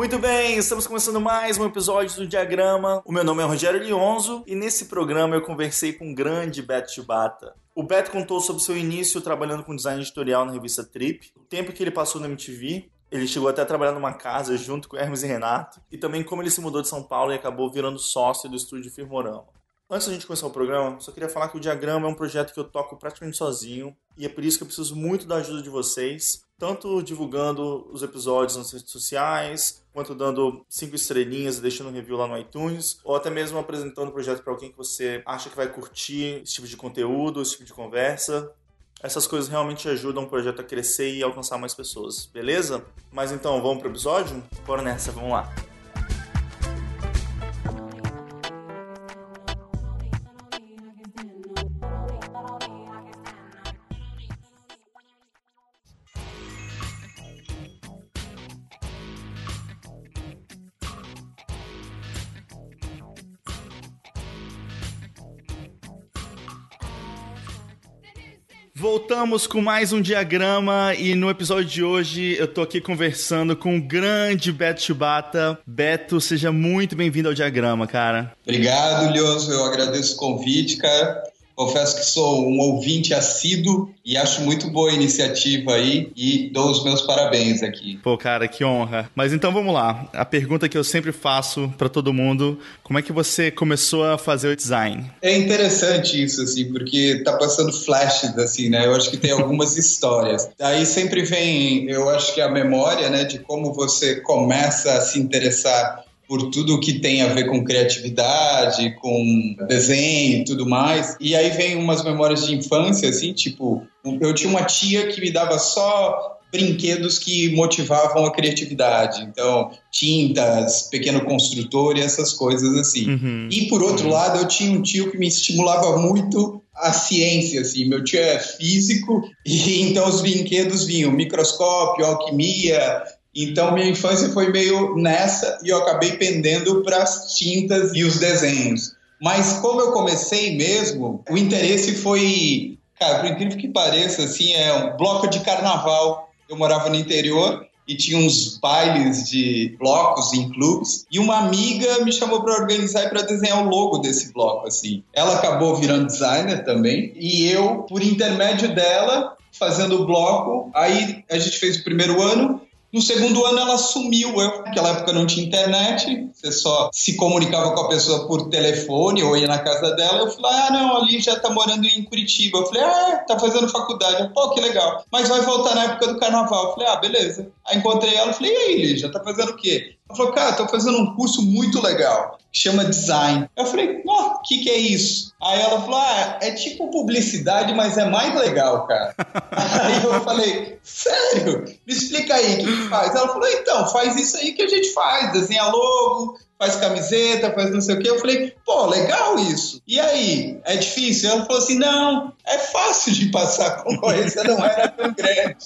Muito bem, estamos começando mais um episódio do Diagrama. O meu nome é Rogério Lionzo e nesse programa eu conversei com o grande Beto Chibata. O Beto contou sobre seu início trabalhando com design editorial na revista Trip, o tempo que ele passou na MTV, ele chegou até a trabalhar numa casa junto com Hermes e Renato, e também como ele se mudou de São Paulo e acabou virando sócio do estúdio Firmorama. Antes da gente começar o programa, só queria falar que o Diagrama é um projeto que eu toco praticamente sozinho, e é por isso que eu preciso muito da ajuda de vocês, tanto divulgando os episódios nas redes sociais, quanto dando cinco estrelinhas e deixando um review lá no iTunes, ou até mesmo apresentando o projeto para alguém que você acha que vai curtir esse tipo de conteúdo, esse tipo de conversa. Essas coisas realmente ajudam o projeto a crescer e alcançar mais pessoas, beleza? Mas então, vamos pro episódio? Bora nessa, vamos lá. Voltamos com mais um diagrama e no episódio de hoje eu tô aqui conversando com o grande Beto Chibata. Beto, seja muito bem-vindo ao diagrama, cara. Obrigado, Lioso. Eu agradeço o convite, cara. Confesso que sou um ouvinte assíduo e acho muito boa a iniciativa aí e dou os meus parabéns aqui. Pô, cara, que honra. Mas então vamos lá. A pergunta que eu sempre faço para todo mundo, como é que você começou a fazer o design? É interessante isso assim, porque tá passando flashes assim, né? Eu acho que tem algumas histórias. Aí sempre vem, eu acho que a memória, né, de como você começa a se interessar por tudo que tem a ver com criatividade, com desenho e tudo mais. E aí vem umas memórias de infância, assim, tipo, eu tinha uma tia que me dava só brinquedos que motivavam a criatividade. Então, tintas, pequeno construtor e essas coisas assim. Uhum. E por outro uhum. lado, eu tinha um tio que me estimulava muito a ciência, assim. Meu tio é físico e então os brinquedos vinham microscópio, alquimia, então, minha infância foi meio nessa e eu acabei pendendo para as tintas e os desenhos. Mas como eu comecei mesmo, o interesse foi, cara, por incrível que pareça, assim, é um bloco de carnaval. Eu morava no interior e tinha uns bailes de blocos em clubes e uma amiga me chamou para organizar e para desenhar o logo desse bloco assim. Ela acabou virando designer também e eu, por intermédio dela, fazendo o bloco, aí a gente fez o primeiro ano no segundo ano ela sumiu. Eu, naquela época não tinha internet, você só se comunicava com a pessoa por telefone ou ia na casa dela. Eu falei, ah, não, ali já tá morando em Curitiba. Eu falei, ah, tá fazendo faculdade. Eu, Pô, que legal. Mas vai voltar na época do carnaval. Eu falei, ah, beleza. Aí encontrei ela e falei, e aí, Lígia, tá fazendo o quê? Ela falou, cara, tô fazendo um curso muito legal, que chama design. Eu falei, ó, o que que é isso? Aí ela falou, ah, é tipo publicidade, mas é mais legal, cara. aí eu falei, sério? Me explica aí, o que, que faz? Ela falou, então, faz isso aí que a gente faz, desenha logo, faz camiseta, faz não sei o quê. Eu falei, pô, legal isso. E aí, é difícil? Ela falou assim, não, é fácil de passar a concorrência, não era tão grande.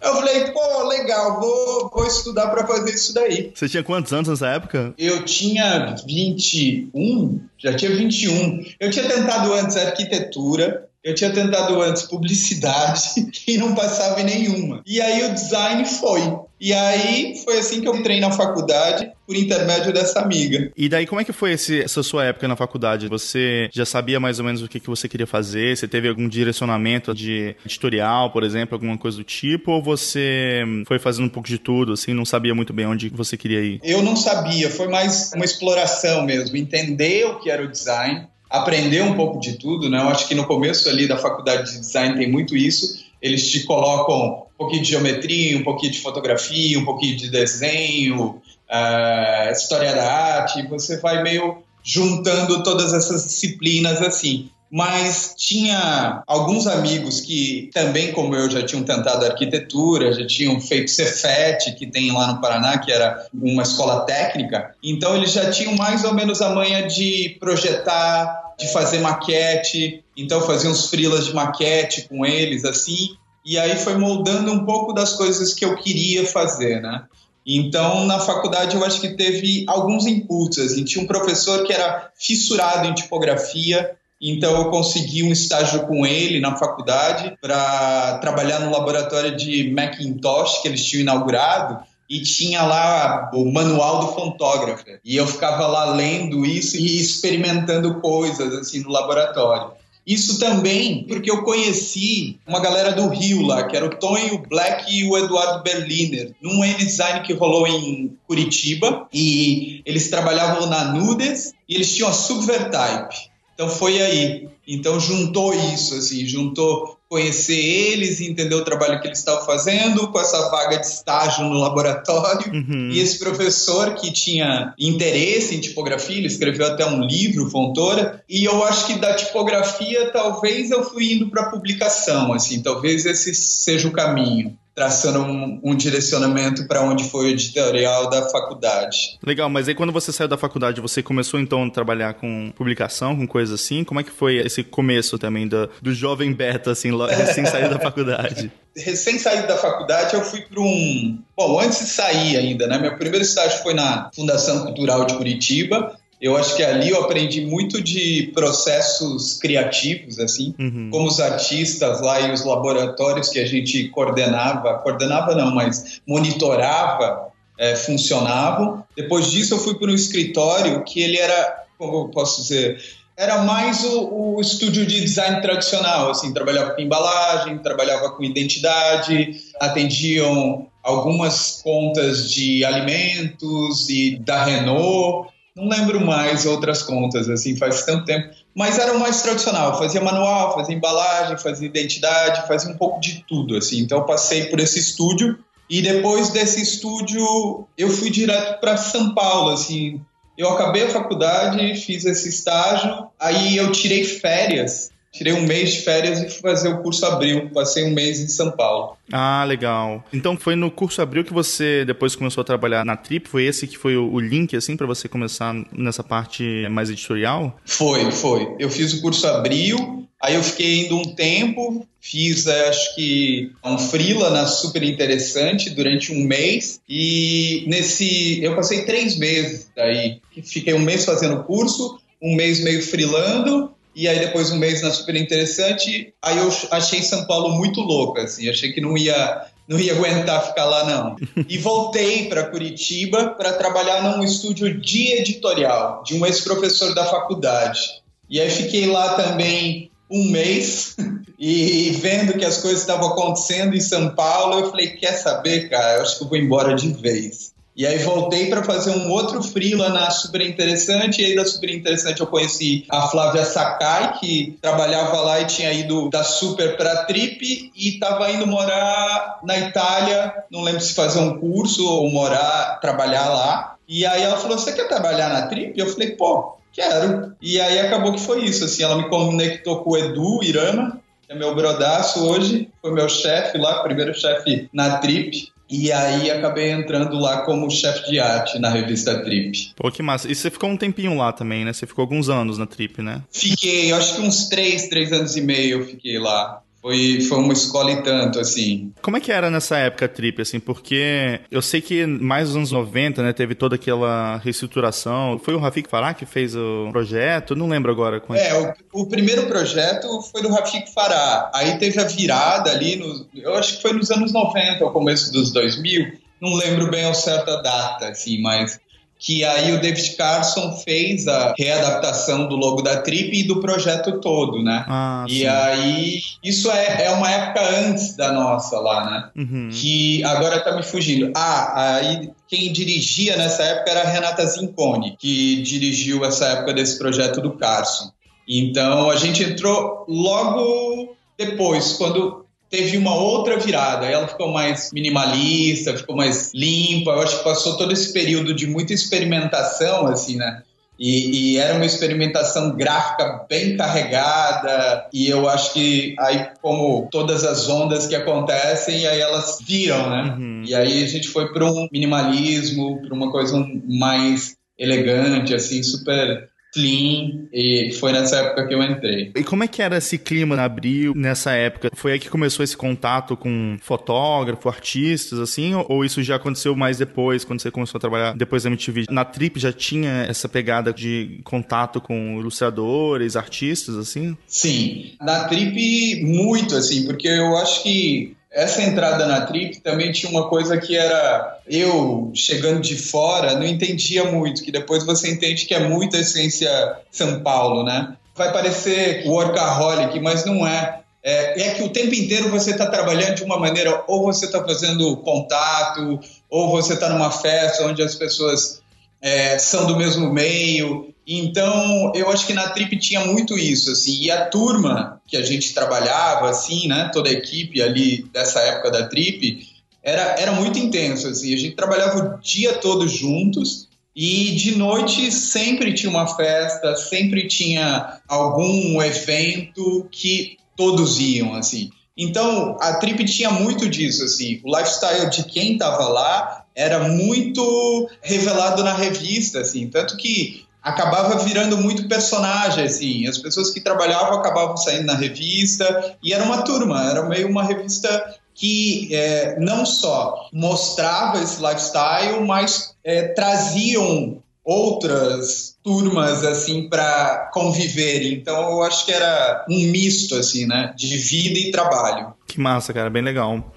Eu falei, pô, legal, vou, vou estudar para fazer isso daí. Você tinha quantos anos nessa época? Eu tinha 21, já tinha 21. Eu tinha tentado antes arquitetura, eu tinha tentado antes publicidade e não passava em nenhuma. E aí o design foi. E aí foi assim que eu entrei na faculdade por intermédio dessa amiga. E daí como é que foi esse, essa sua época na faculdade? Você já sabia mais ou menos o que, que você queria fazer? Você teve algum direcionamento de editorial, por exemplo, alguma coisa do tipo? Ou você foi fazendo um pouco de tudo, assim, não sabia muito bem onde você queria ir? Eu não sabia, foi mais uma exploração mesmo, entender o que era o design, aprender um pouco de tudo, né? Eu acho que no começo ali da faculdade de design tem muito isso. Eles te colocam um pouquinho de geometria, um pouquinho de fotografia, um pouquinho de desenho, uh, história da arte. Você vai meio juntando todas essas disciplinas assim mas tinha alguns amigos que também, como eu, já tinham tentado arquitetura, já tinham feito Cefet, que tem lá no Paraná, que era uma escola técnica. Então eles já tinham mais ou menos a manha de projetar, de fazer maquete. Então fazia uns frilas de maquete com eles, assim. E aí foi moldando um pouco das coisas que eu queria fazer, né? Então, na faculdade, eu acho que teve alguns impulsos. Assim. Tinha um professor que era fissurado em tipografia, então eu consegui um estágio com ele na faculdade para trabalhar no laboratório de Macintosh que eles tinham inaugurado. e tinha lá o manual do fotógrafo. E eu ficava lá lendo isso e experimentando coisas assim no laboratório. Isso também porque eu conheci uma galera do Rio lá, que era o Tonho Black e o Eduardo Berliner, num N-Design que rolou em Curitiba, e eles trabalhavam na Nudes e eles tinham a Subvertype. Então foi aí. Então juntou isso, assim, juntou conhecer eles, entender o trabalho que eles estavam fazendo, com essa vaga de estágio no laboratório. Uhum. E esse professor que tinha interesse em tipografia, ele escreveu até um livro, Fontoura, e eu acho que da tipografia talvez eu fui indo para publicação, assim, talvez esse seja o caminho traçando um, um direcionamento para onde foi o editorial da faculdade. Legal, mas aí quando você saiu da faculdade, você começou então a trabalhar com publicação, com coisas assim? Como é que foi esse começo também do, do jovem beta, assim, recém saído da faculdade? Recém saído da faculdade, eu fui para um. Bom, antes de sair ainda, né? Meu primeiro estágio foi na Fundação Cultural de Curitiba. Eu acho que ali eu aprendi muito de processos criativos, assim, uhum. como os artistas lá e os laboratórios que a gente coordenava, coordenava não, mas monitorava, é, funcionavam. Depois disso eu fui para um escritório que ele era, como eu posso dizer, era mais o, o, estúdio de design tradicional, assim, trabalhava com embalagem, trabalhava com identidade, atendiam algumas contas de alimentos e da Renault, não lembro mais outras contas, assim, faz tanto tempo. Mas era o mais tradicional, fazia manual, fazia embalagem, fazia identidade, fazia um pouco de tudo, assim. Então eu passei por esse estúdio e depois desse estúdio eu fui direto para São Paulo, assim. Eu acabei a faculdade, fiz esse estágio, aí eu tirei férias Tirei um mês de férias e fui fazer o curso Abril. Passei um mês em São Paulo. Ah, legal. Então foi no curso Abril que você depois começou a trabalhar na Trip? Foi esse que foi o link, assim, para você começar nessa parte mais editorial? Foi, foi. Eu fiz o curso Abril, aí eu fiquei indo um tempo, fiz acho que um freela na super interessante durante um mês e nesse eu passei três meses daí fiquei um mês fazendo curso um mês meio freelando e aí depois um mês na Super Interessante, aí eu achei São Paulo muito louca, assim, achei que não ia não ia aguentar ficar lá não. E voltei para Curitiba para trabalhar num estúdio de editorial de um ex-professor da faculdade. E aí fiquei lá também um mês e vendo que as coisas estavam acontecendo em São Paulo, eu falei, quer saber, cara, eu acho que eu vou embora de vez. E aí voltei para fazer um outro freela na Super Interessante, e aí da Super Interessante eu conheci a Flávia Sakai, que trabalhava lá e tinha ido da Super para Trip e estava indo morar na Itália, não lembro se fazer um curso ou morar, trabalhar lá. E aí ela falou: "Você quer trabalhar na Trip?" Eu falei: "Pô, quero". E aí acabou que foi isso, assim, ela me conectou com o Edu Irama, que é meu brodaço hoje, foi meu chefe lá, primeiro chefe na Trip. E aí acabei entrando lá como chefe de arte na revista Trip. Pô, que massa. E você ficou um tempinho lá também, né? Você ficou alguns anos na Trip, né? Fiquei, acho que uns três, três anos e meio eu fiquei lá. Foi, foi uma escola e tanto, assim. Como é que era nessa época Trip, assim? Porque eu sei que mais nos anos 90, né, teve toda aquela reestruturação. Foi o Rafik Farah que fez o projeto? Não lembro agora. É, o, o, primeiro projeto foi do Rafik Farah. Aí teve a virada ali, no, eu acho que foi nos anos 90, ao começo dos 2000. Não lembro bem ao a data, assim, mas que aí o David Carson fez a readaptação do logo da Trip e do projeto todo, né? Ah, e sim. aí, isso é, é uma época antes da nossa lá, né? Uhum. Que agora tá me fugindo. Ah, aí quem dirigia nessa época era a Renata Zincone, que dirigiu essa época desse projeto do Carson. Então a gente entrou logo depois, quando teve uma outra virada. Ela ficou mais minimalista, ficou mais limpa. Eu acho que passou todo esse período de muita experimentação, assim, né? E, e, era uma experimentação gráfica bem carregada e eu acho que aí como todas as ondas que acontecem aí elas viram né uhum. e aí a gente foi para um minimalismo para uma coisa mais elegante assim super clean e foi nessa época que eu entrei. E como é que era esse clima na Abril nessa época? Foi aí que começou esse contato com fotógrafo, artistas, assim? Ou isso já aconteceu mais depois, quando você começou a trabalhar depois da MTV? Na Trip já tinha essa pegada de contato com ilustradores, artistas, assim? Sim, na Trip muito, assim, porque eu acho que essa entrada na trip também tinha uma coisa que era eu chegando de fora não entendia muito, que depois você entende que é muito a essência São Paulo, né? Vai parecer workaholic, mas não é. É, é que o tempo inteiro você está trabalhando de uma maneira, ou você está fazendo contato, ou você está numa festa onde as pessoas é, são do mesmo meio. Então, eu acho que na Trip tinha muito isso, assim, e a turma que a gente trabalhava, assim, né, toda a equipe ali dessa época da Trip, era, era muito intenso, assim, a gente trabalhava o dia todo juntos, e de noite sempre tinha uma festa, sempre tinha algum evento que todos iam, assim. Então, a Trip tinha muito disso, assim. O lifestyle de quem estava lá era muito revelado na revista, assim. Tanto que acabava virando muito personagem, assim. As pessoas que trabalhavam acabavam saindo na revista e era uma turma, era meio uma revista que é, não só mostrava esse lifestyle, mas é, traziam outras turmas assim para conviver. Então eu acho que era um misto assim, né, de vida e trabalho. Que massa, cara, bem legal.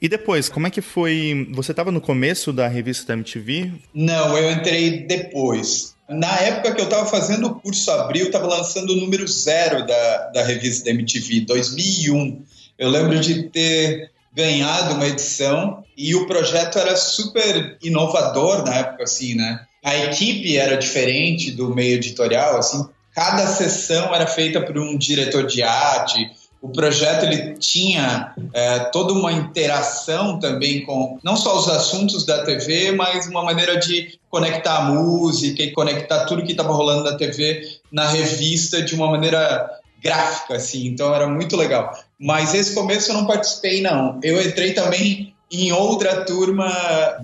E depois, como é que foi? Você estava no começo da revista da MTV? Não, eu entrei depois. Na época que eu estava fazendo o curso Abril, estava lançando o número zero da, da revista da MTV, 2001. Eu lembro de ter ganhado uma edição e o projeto era super inovador na época, assim, né? A equipe era diferente do meio editorial, assim, cada sessão era feita por um diretor de arte, o projeto ele tinha é, toda uma interação também com não só os assuntos da TV, mas uma maneira de conectar a música e conectar tudo que estava rolando na TV na revista de uma maneira gráfica, assim. Então era muito legal. Mas esse começo eu não participei, não. Eu entrei também em outra turma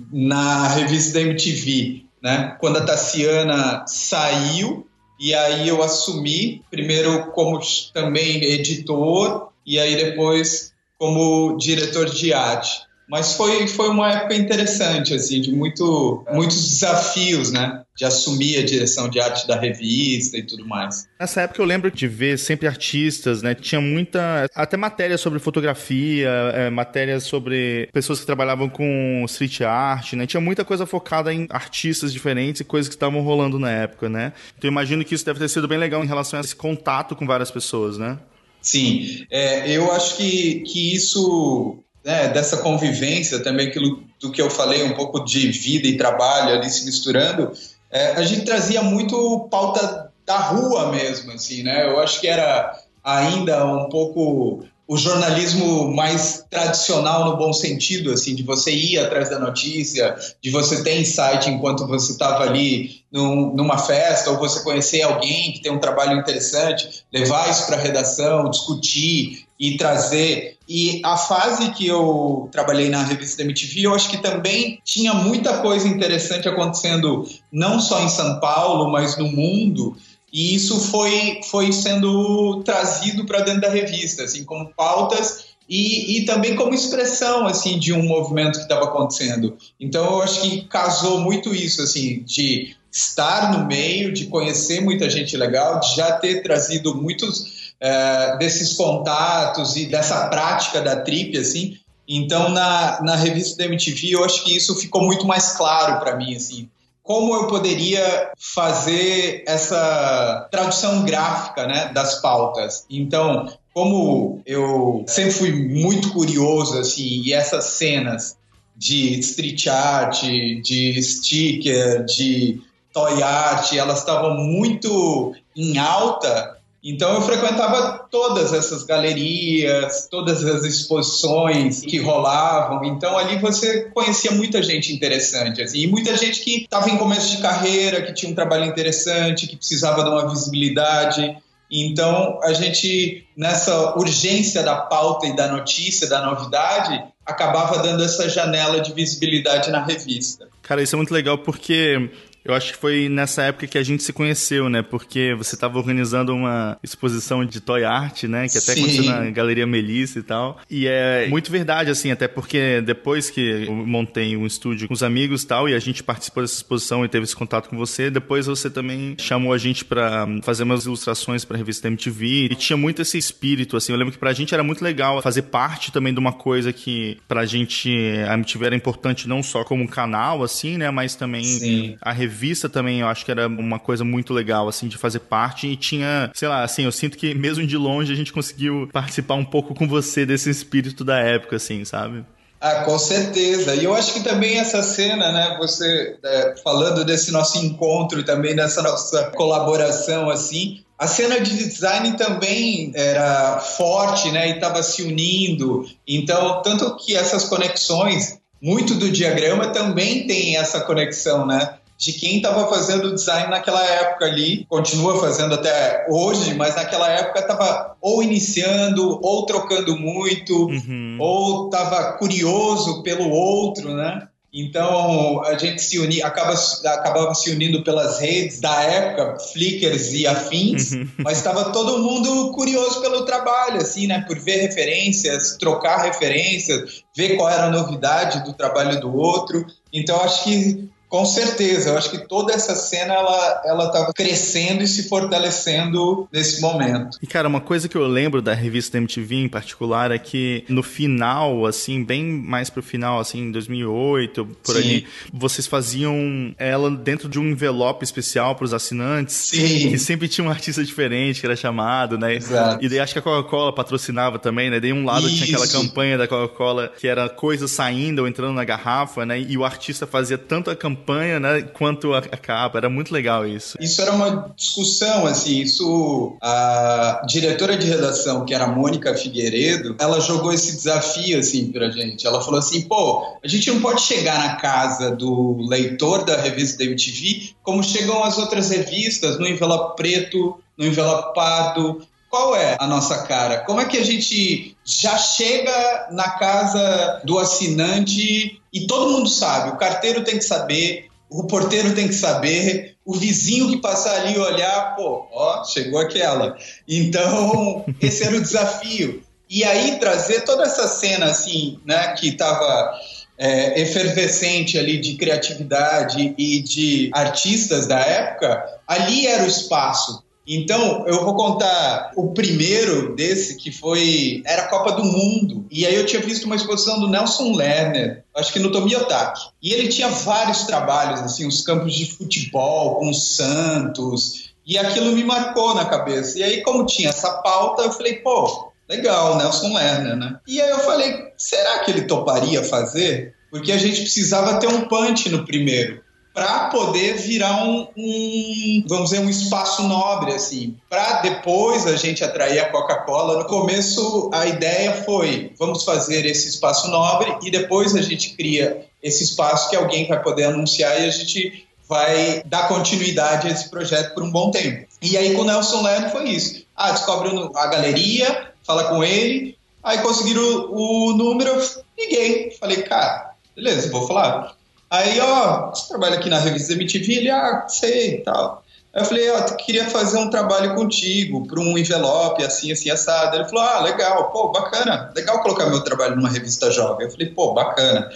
na revista da MTV, né? Quando a Tassiana saiu, e aí eu assumi, primeiro como também editor, e aí depois como diretor de arte. Mas foi, foi uma época interessante, assim, de muito, muitos desafios, né? De assumir a direção de arte da revista e tudo mais. Nessa época eu lembro de ver sempre artistas, né? Tinha muita. Até matérias sobre fotografia, é, matérias sobre pessoas que trabalhavam com street art, né? Tinha muita coisa focada em artistas diferentes e coisas que estavam rolando na época, né? Então eu imagino que isso deve ter sido bem legal em relação a esse contato com várias pessoas, né? Sim, é, eu acho que, que isso né, dessa convivência também, aquilo do que eu falei, um pouco de vida e trabalho ali se misturando, é, a gente trazia muito pauta da rua mesmo, assim, né? Eu acho que era ainda um pouco o jornalismo mais tradicional no bom sentido, assim, de você ir atrás da notícia, de você ter insight enquanto você estava ali num, numa festa, ou você conhecer alguém que tem um trabalho interessante, levar isso para a redação, discutir e trazer. E a fase que eu trabalhei na revista MTV, eu acho que também tinha muita coisa interessante acontecendo, não só em São Paulo, mas no mundo. E isso foi, foi sendo trazido para dentro da revista, assim, como pautas e, e, também como expressão assim de um movimento que estava acontecendo. Então eu acho que casou muito isso assim de estar no meio, de conhecer muita gente legal, de já ter trazido muitos é, desses contatos e dessa prática da trip assim. Então na, na revista da MTV eu acho que isso ficou muito mais claro para mim assim como eu poderia fazer essa tradução gráfica né, das pautas. Então, como eu sempre fui muito curioso, assim, e essas cenas de street art, de sticker, de toy art, elas estavam muito em alta, então eu frequentava todas essas galerias, todas as exposições que rolavam. Então ali você conhecia muita gente interessante, assim, e muita gente que estava em começo de carreira, que tinha um trabalho interessante, que precisava de uma visibilidade. Então a gente nessa urgência da pauta e da notícia, da novidade, acabava dando essa janela de visibilidade na revista. Cara, isso é muito legal porque Eu acho que foi nessa época que a gente se conheceu, né? Porque você estava organizando uma exposição de toy art, né? Que até Sim. aconteceu na Galeria Melissa e tal. E é muito verdade, assim, até porque depois que eu montei um estúdio com os amigos e tal, e a gente participou dessa exposição e teve esse contato com você, depois você também chamou a gente para fazer umas ilustrações para a revista MTV. E tinha muito esse espírito, assim. Eu lembro que pra gente era muito legal fazer parte também de uma coisa que pra gente a MTV era importante não só como um canal, assim, né? Mas também Sim. a revista revista também eu acho que era uma coisa muito legal, assim, de fazer parte. E tinha, sei lá, assim, eu sinto que mesmo de longe a gente conseguiu participar um pouco com você desse espírito da época, assim, sabe? Ah, com certeza. E eu acho que também essa cena, né, você é, falando desse nosso encontro também dessa nossa colaboração, assim, a cena de design também era forte, né, e estava se unindo. Então, tanto que essas conexões, muito do diagrama também tem essa conexão, né? De quem estava fazendo o design naquela época ali, continua fazendo até hoje, mas naquela época estava ou iniciando, ou trocando muito, uhum. ou estava curioso pelo outro, né? Então a gente se uni, acaba, acabava se unindo pelas redes da época, Flickrs e afins, uhum. mas estava todo mundo curioso pelo trabalho, assim, né? Por ver referências, trocar referências, ver qual era a novidade do trabalho do outro. Então acho que com certeza, eu acho que toda essa cena ela ela estava crescendo e se fortalecendo nesse momento. E cara, uma coisa que eu lembro da revista MTV em particular é que no final, assim, bem mais pro final, assim, em 2008, por Sim. ali, vocês faziam ela dentro de um envelope especial para os assinantes, Sim. que sempre tinha um artista diferente que era chamado, né? Exato. E daí acho que a Coca-Cola patrocinava também, né? Daí um lado Isso. tinha aquela campanha da Coca-Cola que era coisas saindo ou entrando na garrafa, né? E o artista fazia tanto a campanha campanha, né, quanto a, a capa. Era muito legal isso. Isso era uma discussão, assim, isso a diretora de redação, que era a Mônica Figueiredo, ela jogou esse desafio, assim, pra gente. Ela falou assim, pô, a gente não pode chegar na casa do leitor da revista da MTV como chegam as outras revistas, no envelope preto, no envelope pardo, qual é a nossa cara? Como é que a gente já chega na casa do assinante e todo mundo sabe? O carteiro tem que saber, o porteiro tem que saber, o vizinho que passar ali olhar, pô, ó, chegou aquela. Então, esse era o desafio. E aí trazer toda essa cena assim, né, que estava é, efervescente ali de criatividade e de artistas da época, ali era o espaço então, eu vou contar o primeiro desse, que foi. Era a Copa do Mundo. E aí eu tinha visto uma exposição do Nelson Lerner, acho que no Tomiotaki. E ele tinha vários trabalhos, assim, os campos de futebol com o Santos. E aquilo me marcou na cabeça. E aí, como tinha essa pauta, eu falei, pô, legal, Nelson Lerner, né? E aí eu falei, será que ele toparia fazer? Porque a gente precisava ter um punch no primeiro para poder virar um, um, vamos dizer, um espaço nobre, assim, para depois a gente atrair a Coca-Cola. No começo, a ideia foi, vamos fazer esse espaço nobre e depois a gente cria esse espaço que alguém vai poder anunciar e a gente vai dar continuidade a esse projeto por um bom tempo. E aí com o Nelson Leno foi isso. Ah, descobre a galeria, fala com ele, aí conseguiram o, o número, liguei, falei, cara, beleza, vou falar Aí, ó, você trabalha aqui na revista MTV? Ele, ah, sei e tal. Aí eu falei, ó, eu queria fazer um trabalho contigo para um envelope, assim, assim, assado. Ele falou, ah, legal, pô, bacana, legal colocar meu trabalho numa revista jovem. Eu falei, pô, bacana.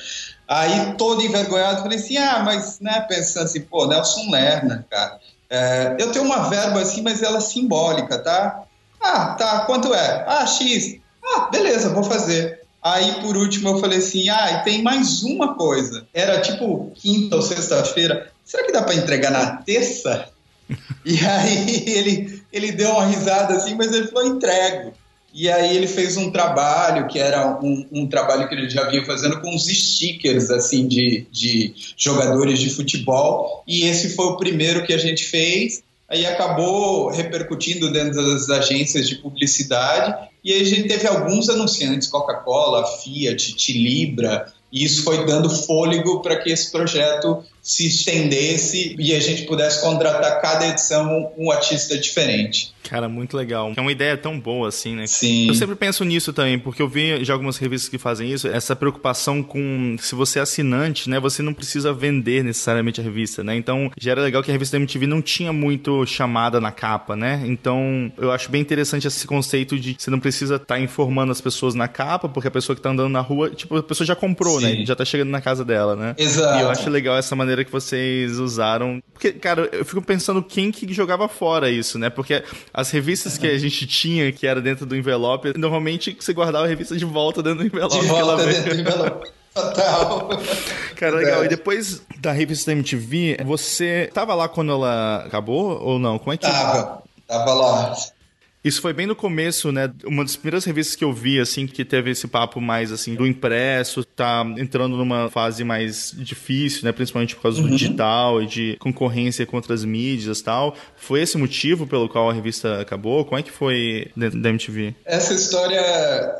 Aí, todo envergonhado, falei assim, ah, mas, né, pensando assim, pô, Nelson Lerner, cara, é, eu tenho uma verba assim, mas ela é simbólica, tá? Ah, tá, quanto é? Ah, X. Ah, beleza, vou fazer. Aí, por último, eu falei assim: ah, e tem mais uma coisa. Era tipo quinta ou sexta-feira. Será que dá para entregar na terça? e aí ele, ele deu uma risada assim, mas ele falou: entrego. E aí ele fez um trabalho que era um, um, trabalho que ele já vinha fazendo com os stickers assim de, de jogadores de futebol. E esse foi o primeiro que a gente fez aí acabou repercutindo dentro das agências de publicidade. E aí a gente teve alguns anunciantes, Coca-Cola, Fiat, Tilibra, e isso foi dando fôlego para que esse projeto se estendesse e a gente pudesse contratar cada edição um artista diferente. Cara, muito legal. É uma ideia tão boa assim, né? Sim. Eu sempre penso nisso também, porque eu vi já algumas revistas que fazem isso, essa preocupação com se você é assinante, né, você não precisa vender necessariamente a revista, né? Então, já era legal que a revista da MTV não tinha muito chamada na capa, né? Então, eu acho bem interessante esse conceito de você não precisa estar tá informando as pessoas na capa, porque a pessoa que tá andando na rua, tipo, a pessoa já comprou, né? Sim. né? Já tá chegando na casa dela, né? Exato. E eu acho legal essa maneira que vocês usaram. Porque, cara, eu fico pensando quem que jogava fora isso, né? Porque as revistas que a gente tinha, que era dentro do envelope, normalmente você guardava a revista de volta dentro do envelope. De volta dentro do envelope. Total. Cara, legal. E depois da revista da MTV, você tava lá quando ela acabou ou não? Como é que. Tava. Tava lá. Isso foi bem no começo, né? Uma das primeiras revistas que eu vi, assim, que teve esse papo mais, assim, do impresso, tá entrando numa fase mais difícil, né? Principalmente por causa uhum. do digital e de concorrência contra as mídias e tal. Foi esse motivo pelo qual a revista acabou? Como é que foi dentro da MTV? Essa história,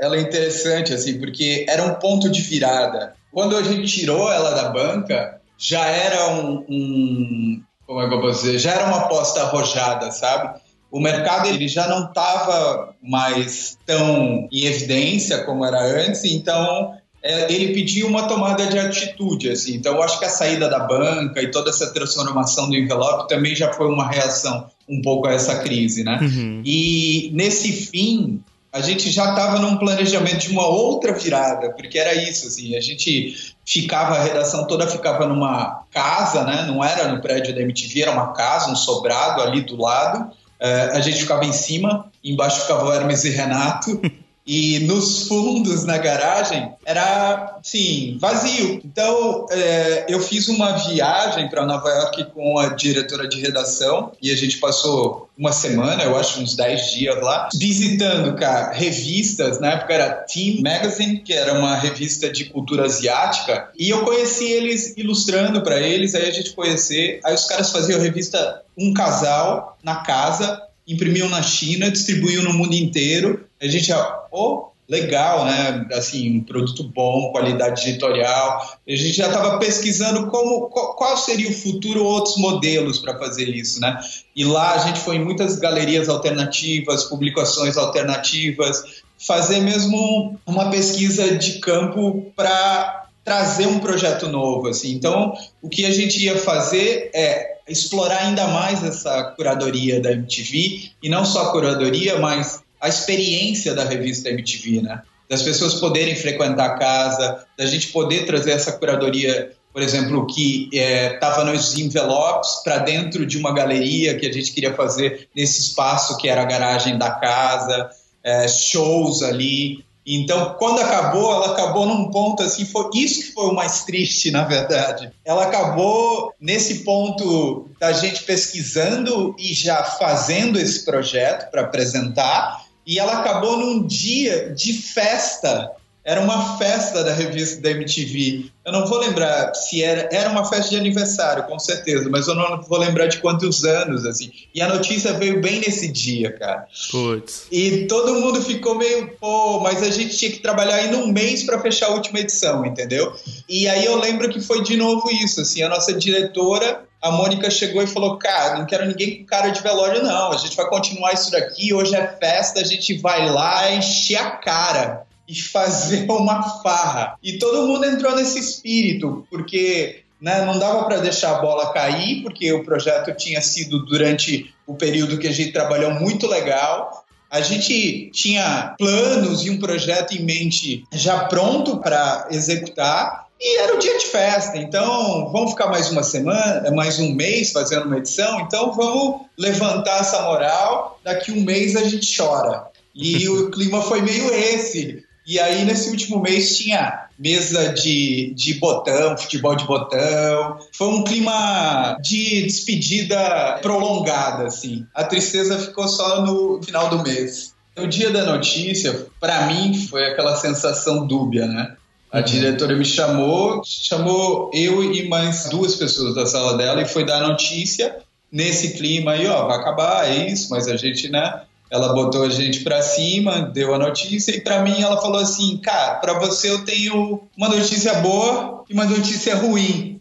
ela é interessante, assim, porque era um ponto de virada. Quando a gente tirou ela da banca, já era um, um como é que eu posso dizer? Já era uma aposta arrojada, sabe? O mercado ele já não estava mais tão em evidência como era antes, então é, ele pediu uma tomada de atitude, assim. Então, eu acho que a saída da banca e toda essa transformação do envelope também já foi uma reação um pouco a essa crise, né? Uhum. E nesse fim, a gente já estava num planejamento de uma outra virada, porque era isso, assim, a gente ficava, a redação toda ficava numa casa, né? Não era no prédio da MTV, era uma casa, um sobrado ali do lado. Uh, a gente ficava em cima, embaixo ficava o Hermes e Renato. e nos fundos, na garagem, era, sim, vazio. Então, é, eu fiz uma viagem para Nova York com a diretora de redação e a gente passou uma semana, eu acho, uns 10 dias lá, visitando, cara, revistas. Na época era Team Magazine, que era uma revista de cultura asiática, e eu conheci eles ilustrando para eles. Aí a gente conhecer. Aí os caras faziam revista Um Casal na casa imprimiam na China, distribuíam no mundo inteiro. A gente, oh, legal, né? Assim, um produto bom, qualidade editorial. A gente já estava pesquisando como, qual seria o futuro, outros modelos para fazer isso, né? E lá a gente foi em muitas galerias alternativas, publicações alternativas, fazer mesmo uma pesquisa de campo para trazer um projeto novo, assim. Então, o que a gente ia fazer é explorar ainda mais essa curadoria da MTV e não só a curadoria, mas a experiência da revista MTV, né? Das pessoas poderem frequentar a casa, da gente poder trazer essa curadoria, por exemplo, que estava é, nos envelopes para dentro de uma galeria que a gente queria fazer nesse espaço que era a garagem da casa, é, shows ali. Então, quando acabou, ela acabou num ponto assim, foi isso que foi o mais triste, na verdade. Ela acabou nesse ponto da gente pesquisando e já fazendo esse projeto para apresentar, e ela acabou num dia de festa era uma festa da revista da MTV. Eu não vou lembrar se era. Era uma festa de aniversário, com certeza, mas eu não vou lembrar de quantos anos, assim. E a notícia veio bem nesse dia, cara. Putz. E todo mundo ficou meio, pô, mas a gente tinha que trabalhar ainda um mês para fechar a última edição, entendeu? E aí eu lembro que foi de novo isso, assim, a nossa diretora a Mônica chegou e falou: Cara, não quero ninguém com cara de velório, não. A gente vai continuar isso daqui. Hoje é festa, a gente vai lá encher a cara e fazer uma farra. E todo mundo entrou nesse espírito, porque né, não dava para deixar a bola cair, porque o projeto tinha sido durante o período que a gente trabalhou muito legal. A gente tinha planos e um projeto em mente já pronto para executar. E era o dia de festa, então vamos ficar mais uma semana, mais um mês fazendo uma edição, então vamos levantar essa moral, daqui um mês a gente chora. E o clima foi meio esse. E aí, nesse último mês, tinha mesa de, de botão, futebol de botão. Foi um clima de despedida prolongada, assim. A tristeza ficou só no final do mês. No dia da notícia, para mim, foi aquela sensação dúbia, né? A uhum. diretora me chamou, chamou eu e mais duas pessoas da sala dela e foi dar a notícia nesse clima aí, ó, vai acabar, é isso, mas a gente, né, ela botou a gente para cima, deu a notícia e para mim ela falou assim: "Cara, para você eu tenho uma notícia boa e uma notícia ruim".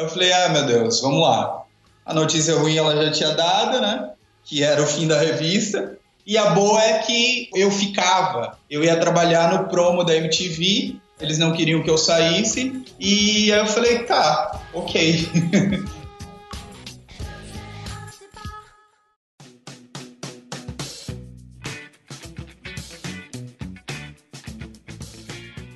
Eu falei, ah, meu Deus, vamos lá. A notícia ruim ela já tinha dado, né? Que era o fim da revista. E a boa é que eu ficava. Eu ia trabalhar no promo da MTV, eles não queriam que eu saísse, e aí eu falei, tá, ok.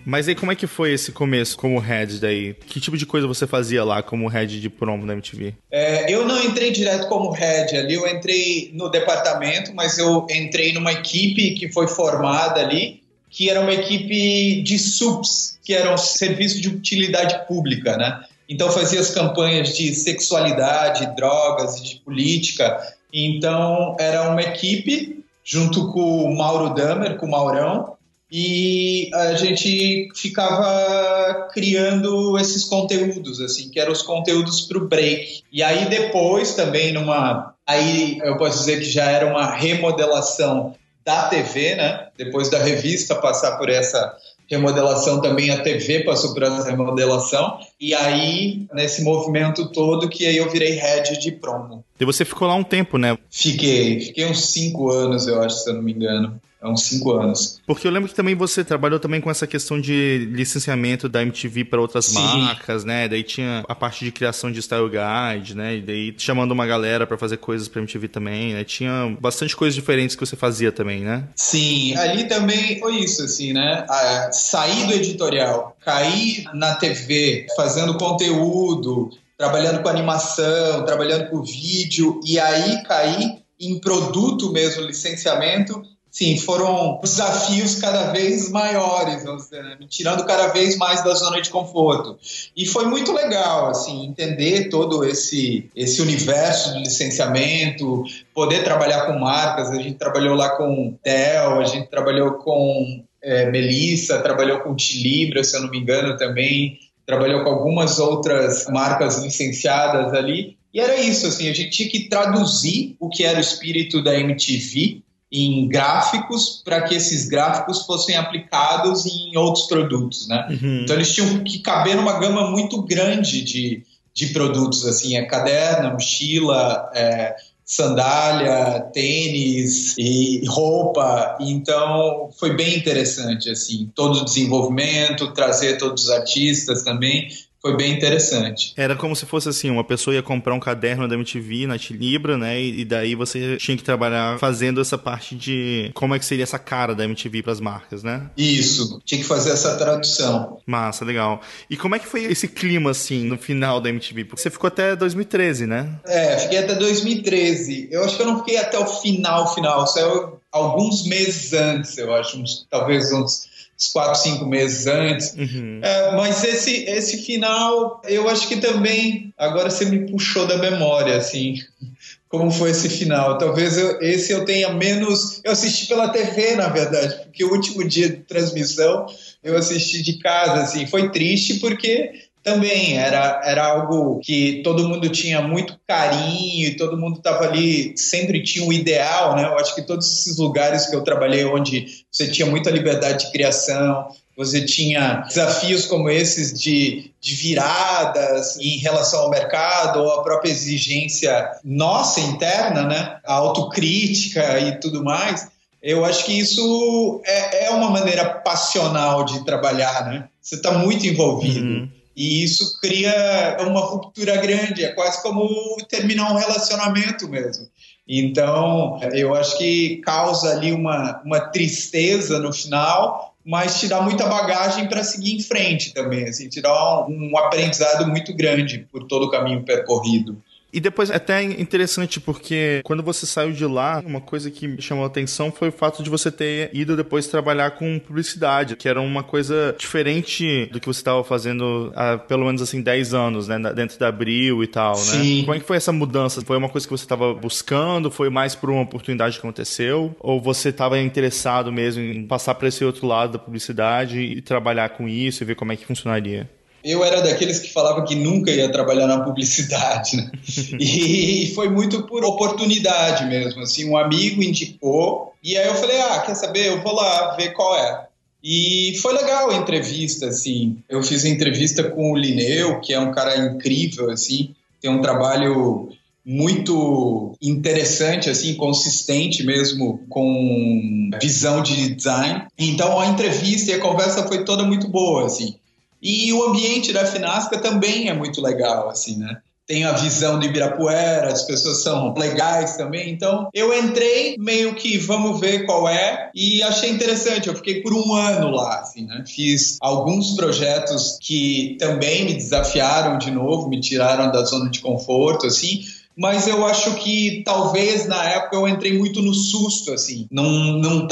Mas aí como é que foi esse começo como head daí? Que tipo de coisa você fazia lá como head de promo da MTV? É, eu não entrei direto como head ali, eu entrei no departamento, mas eu entrei numa equipe que foi formada ali, que era uma equipe de subs, que eram serviços de utilidade pública, né? Então fazia as campanhas de sexualidade, drogas de política. Então era uma equipe junto com o Mauro Damer, com o Maurão, e a gente ficava criando esses conteúdos, assim, que eram os conteúdos para o break. E aí depois também numa, aí eu posso dizer que já era uma remodelação da TV, né? Depois da revista passar por essa remodelação também a TV passou por essa remodelação e aí nesse movimento todo que aí eu virei head de promo. E você ficou lá um tempo, né? Fiquei, fiquei uns cinco anos eu acho se eu não me engano há uns cinco anos. Porque eu lembro que também você trabalhou também com essa questão de licenciamento da MTV para outras Sim. marcas, né? Daí tinha a parte de criação de style guide, né? E daí chamando uma galera para fazer coisas para MTV também, né? Tinha bastante coisas diferentes que você fazia também, né? Sim, ali também foi isso, assim, né? A, sair do editorial, cair na TV, fazendo conteúdo, trabalhando com animação, trabalhando com vídeo, e aí cair em produto mesmo, licenciamento, sim, foram desafios cada vez maiores, dizer, né? me tirando cada vez mais da zona de conforto. E foi muito legal, assim, entender todo esse, esse universo de licenciamento, poder trabalhar com marcas. A gente trabalhou lá com Dell, a gente trabalhou com é, Melissa, trabalhou com Tilibra, se eu não me engano, também. Trabalhou com algumas outras marcas licenciadas ali. E era isso, assim, a gente tinha que traduzir o que era o espírito da MTV em gráficos para que esses gráficos fossem aplicados em outros produtos, né? Uhum. Então eles tinham que caber numa gama muito grande de, de produtos, assim, é caderno, mochila, é, sandália, tênis e roupa. Então foi bem interessante, assim, todo o desenvolvimento, trazer todos os artistas também foi bem interessante. Era como se fosse assim, uma pessoa ia comprar um caderno da MTV na Libra, né? E, daí você tinha que trabalhar fazendo essa parte de como é que seria essa cara da MTV para as marcas, né? Isso, tinha que fazer essa tradução. Massa, legal. E como é que foi esse clima assim no final da MTV? Porque você ficou até 2013, né? É, fiquei até 2013. Eu acho que eu não fiquei até o final, final. Saiu alguns meses antes, eu acho, uns, talvez uns uns quatro, cinco meses antes. Uhum. É, mas esse, esse final, eu acho que também, agora você me puxou da memória, assim, como foi esse final. Talvez eu, esse eu tenha menos. Eu assisti pela TV, na verdade, porque o último dia de transmissão eu assisti de casa, assim, foi triste porque também era, era algo que todo mundo tinha muito carinho e todo mundo estava ali, sempre tinha um ideal, né? Eu acho que todos esses lugares que eu trabalhei onde você tinha muita liberdade de criação, você tinha desafios como esses de, de viradas em relação ao mercado ou a própria exigência nossa interna, né? A autocrítica e tudo mais. Eu acho que isso é, é uma maneira passional de trabalhar, né? Você está muito envolvido. Uhum. E isso cria uma ruptura grande, é quase como terminar um relacionamento mesmo. Então, eu acho que causa ali uma, uma tristeza no final, mas te dá muita bagagem para seguir em frente também, assim, te dá um, um aprendizado muito grande por todo o caminho percorrido. E depois é até interessante porque quando você saiu de lá, uma coisa que me chamou a atenção foi o fato de você ter ido depois trabalhar com publicidade, que era uma coisa diferente do que você estava fazendo há pelo menos assim 10 anos, né, dentro da Abril e tal, né? Sim. Como é que foi essa mudança? Foi uma coisa que você estava buscando? Foi mais por uma oportunidade que aconteceu? Ou você estava interessado mesmo em passar para esse outro lado da publicidade e trabalhar com isso e ver como é que funcionaria? Eu era daqueles que falava que nunca ia trabalhar na publicidade, né? e foi muito por oportunidade mesmo, assim, um amigo indicou, e aí eu falei, ah, quer saber, eu vou lá ver qual é. E foi legal a entrevista, assim. Eu fiz a entrevista com o Lineu, que é um cara incrível, assim. Tem um trabalho muito interessante, assim, consistente mesmo com visão de design. Então a entrevista e a conversa foi toda muito boa, assim. E o ambiente da Finasca também é muito legal, assim, né? Tem a visão de Ibirapuera, as pessoas são legais também. Então, eu entrei meio que vamos ver qual é e achei interessante. Eu fiquei por um ano lá, assim, né? Fiz alguns projetos que também me desafiaram de novo, me tiraram da zona de conforto, assim mas eu acho que talvez na época eu entrei muito no susto, assim. Não, não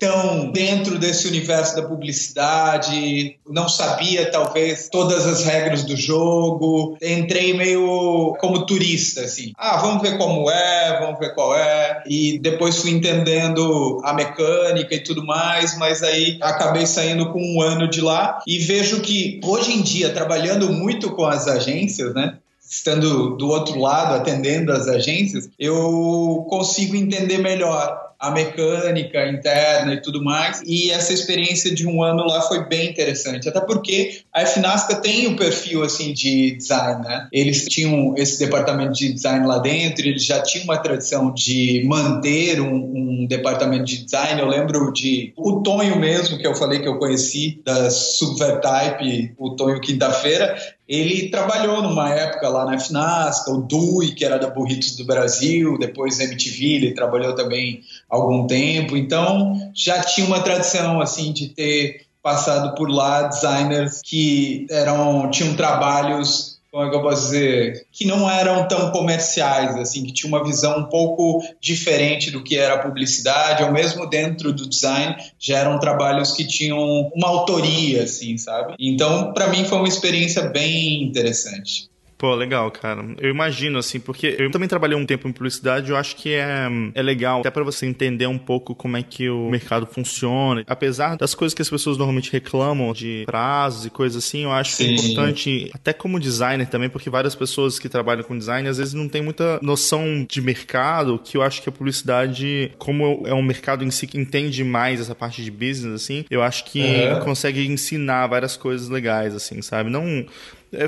tão dentro desse universo da publicidade, não sabia talvez todas as regras do jogo. Entrei meio como turista, assim. Ah, vamos ver como é, vamos ver qual é. E depois fui entendendo a mecânica e tudo mais, mas aí acabei saindo com um ano de lá e vejo que hoje em dia, trabalhando muito com as agências, né? Estando do outro lado, atendendo as agências, eu consigo entender melhor a mecânica interna e tudo mais. E essa experiência de um ano lá foi bem interessante, até porque a FNASCA tem o um perfil assim de design, né? Eles tinham esse departamento de design lá dentro, eles já tinham uma tradição de manter um, um departamento de design. Eu lembro de o Tonho mesmo, que eu falei que eu conheci da Subvertype, o Tonho Quinta-feira, ele trabalhou numa época lá na FNASCA, o Dui, que era da Burritos do Brasil, depois MTV, ele trabalhou também algum tempo, então já tinha uma tradição assim de ter passado por lá designers que eram tinham trabalhos como é que eu posso dizer, que não eram tão comerciais, assim, que tinha uma visão um pouco diferente do que era a publicidade, ou mesmo dentro do design, já eram trabalhos que tinham uma autoria, assim, sabe? Então, para mim foi uma experiência bem interessante. Pô, legal, cara. Eu imagino, assim, porque eu também trabalhei um tempo em publicidade, eu acho que é, é legal, até para você entender um pouco como é que o mercado funciona. Apesar das coisas que as pessoas normalmente reclamam de prazos e coisas assim, eu acho Sim. que é importante, até como designer também, porque várias pessoas que trabalham com design às vezes não tem muita noção de mercado, que eu acho que a publicidade, como é um mercado em si que entende mais essa parte de business, assim, eu acho que uhum. consegue ensinar várias coisas legais, assim, sabe? Não é,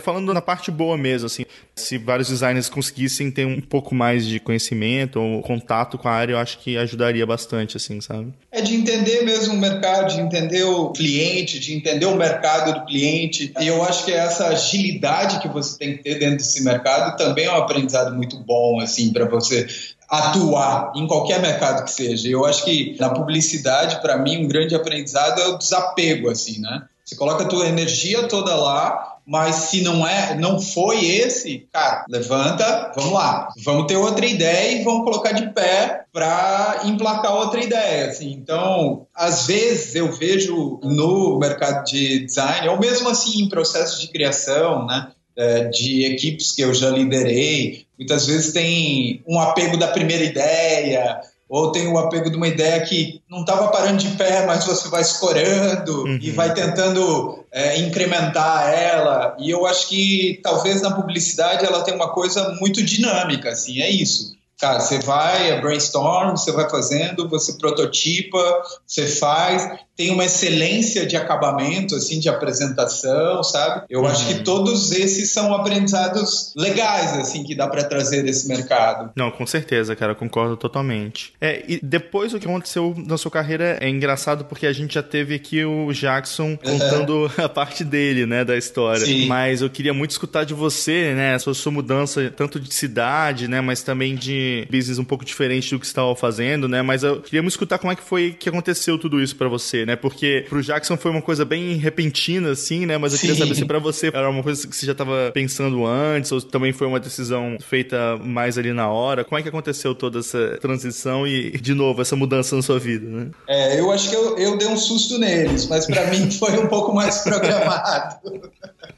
falando na parte boa mesmo, assim, se vários designers conseguissem ter um pouco mais de conhecimento ou contato com a área, eu acho que ajudaria bastante, assim, sabe? É de entender mesmo o mercado, de entender o cliente, de entender o mercado do cliente. E eu acho que essa agilidade que você tem que ter dentro desse mercado também é um aprendizado muito bom, assim, para você atuar em qualquer mercado que seja. Eu acho que na publicidade, para mim, um grande aprendizado é o desapego, assim, né? Você coloca a tua energia toda lá, mas se não é, não foi esse, cara, levanta, vamos lá, vamos ter outra ideia e vamos colocar de pé para emplacar outra ideia, assim. Então, às vezes eu vejo no mercado de design, ou mesmo assim em processo de criação, né, é, de equipes que eu já liderei, muitas vezes tem um apego da primeira ideia, ou tem o apego de uma ideia que não estava parando de pé, mas você vai escorando uhum. e vai tentando é, incrementar ela. E eu acho que talvez na publicidade ela tem uma coisa muito dinâmica, assim, é isso. Cara, você vai, é brainstorm, você vai fazendo, você prototipa, você faz, tem uma excelência de acabamento, assim, de apresentação, sabe? Eu uhum. acho que uhum. todos esses são aprendizados legais, assim, que dá para trazer desse mercado. Não, com certeza, cara, concordo totalmente. É, e depois o que aconteceu na sua carreira é engraçado porque a gente já teve aqui o Jackson contando a parte dele, né, da história. Sim. Mas eu queria muito escutar de você, né, a sua, sua mudança tanto de cidade, né, mas também de business um pouco diferente do que estava fazendo, né? Mas eu queria muito escutar como é que foi que aconteceu tudo isso para você, né? né? Porque pro Jackson foi uma coisa bem repentina, assim, né? Mas eu Sim. queria saber se pra você era uma coisa que você já tava pensando antes, ou também foi uma decisão feita mais ali na hora. Como é que aconteceu toda essa transição e, de novo, essa mudança na sua vida, né? É, eu acho que eu, eu dei um susto neles, mas para mim foi um pouco mais programado.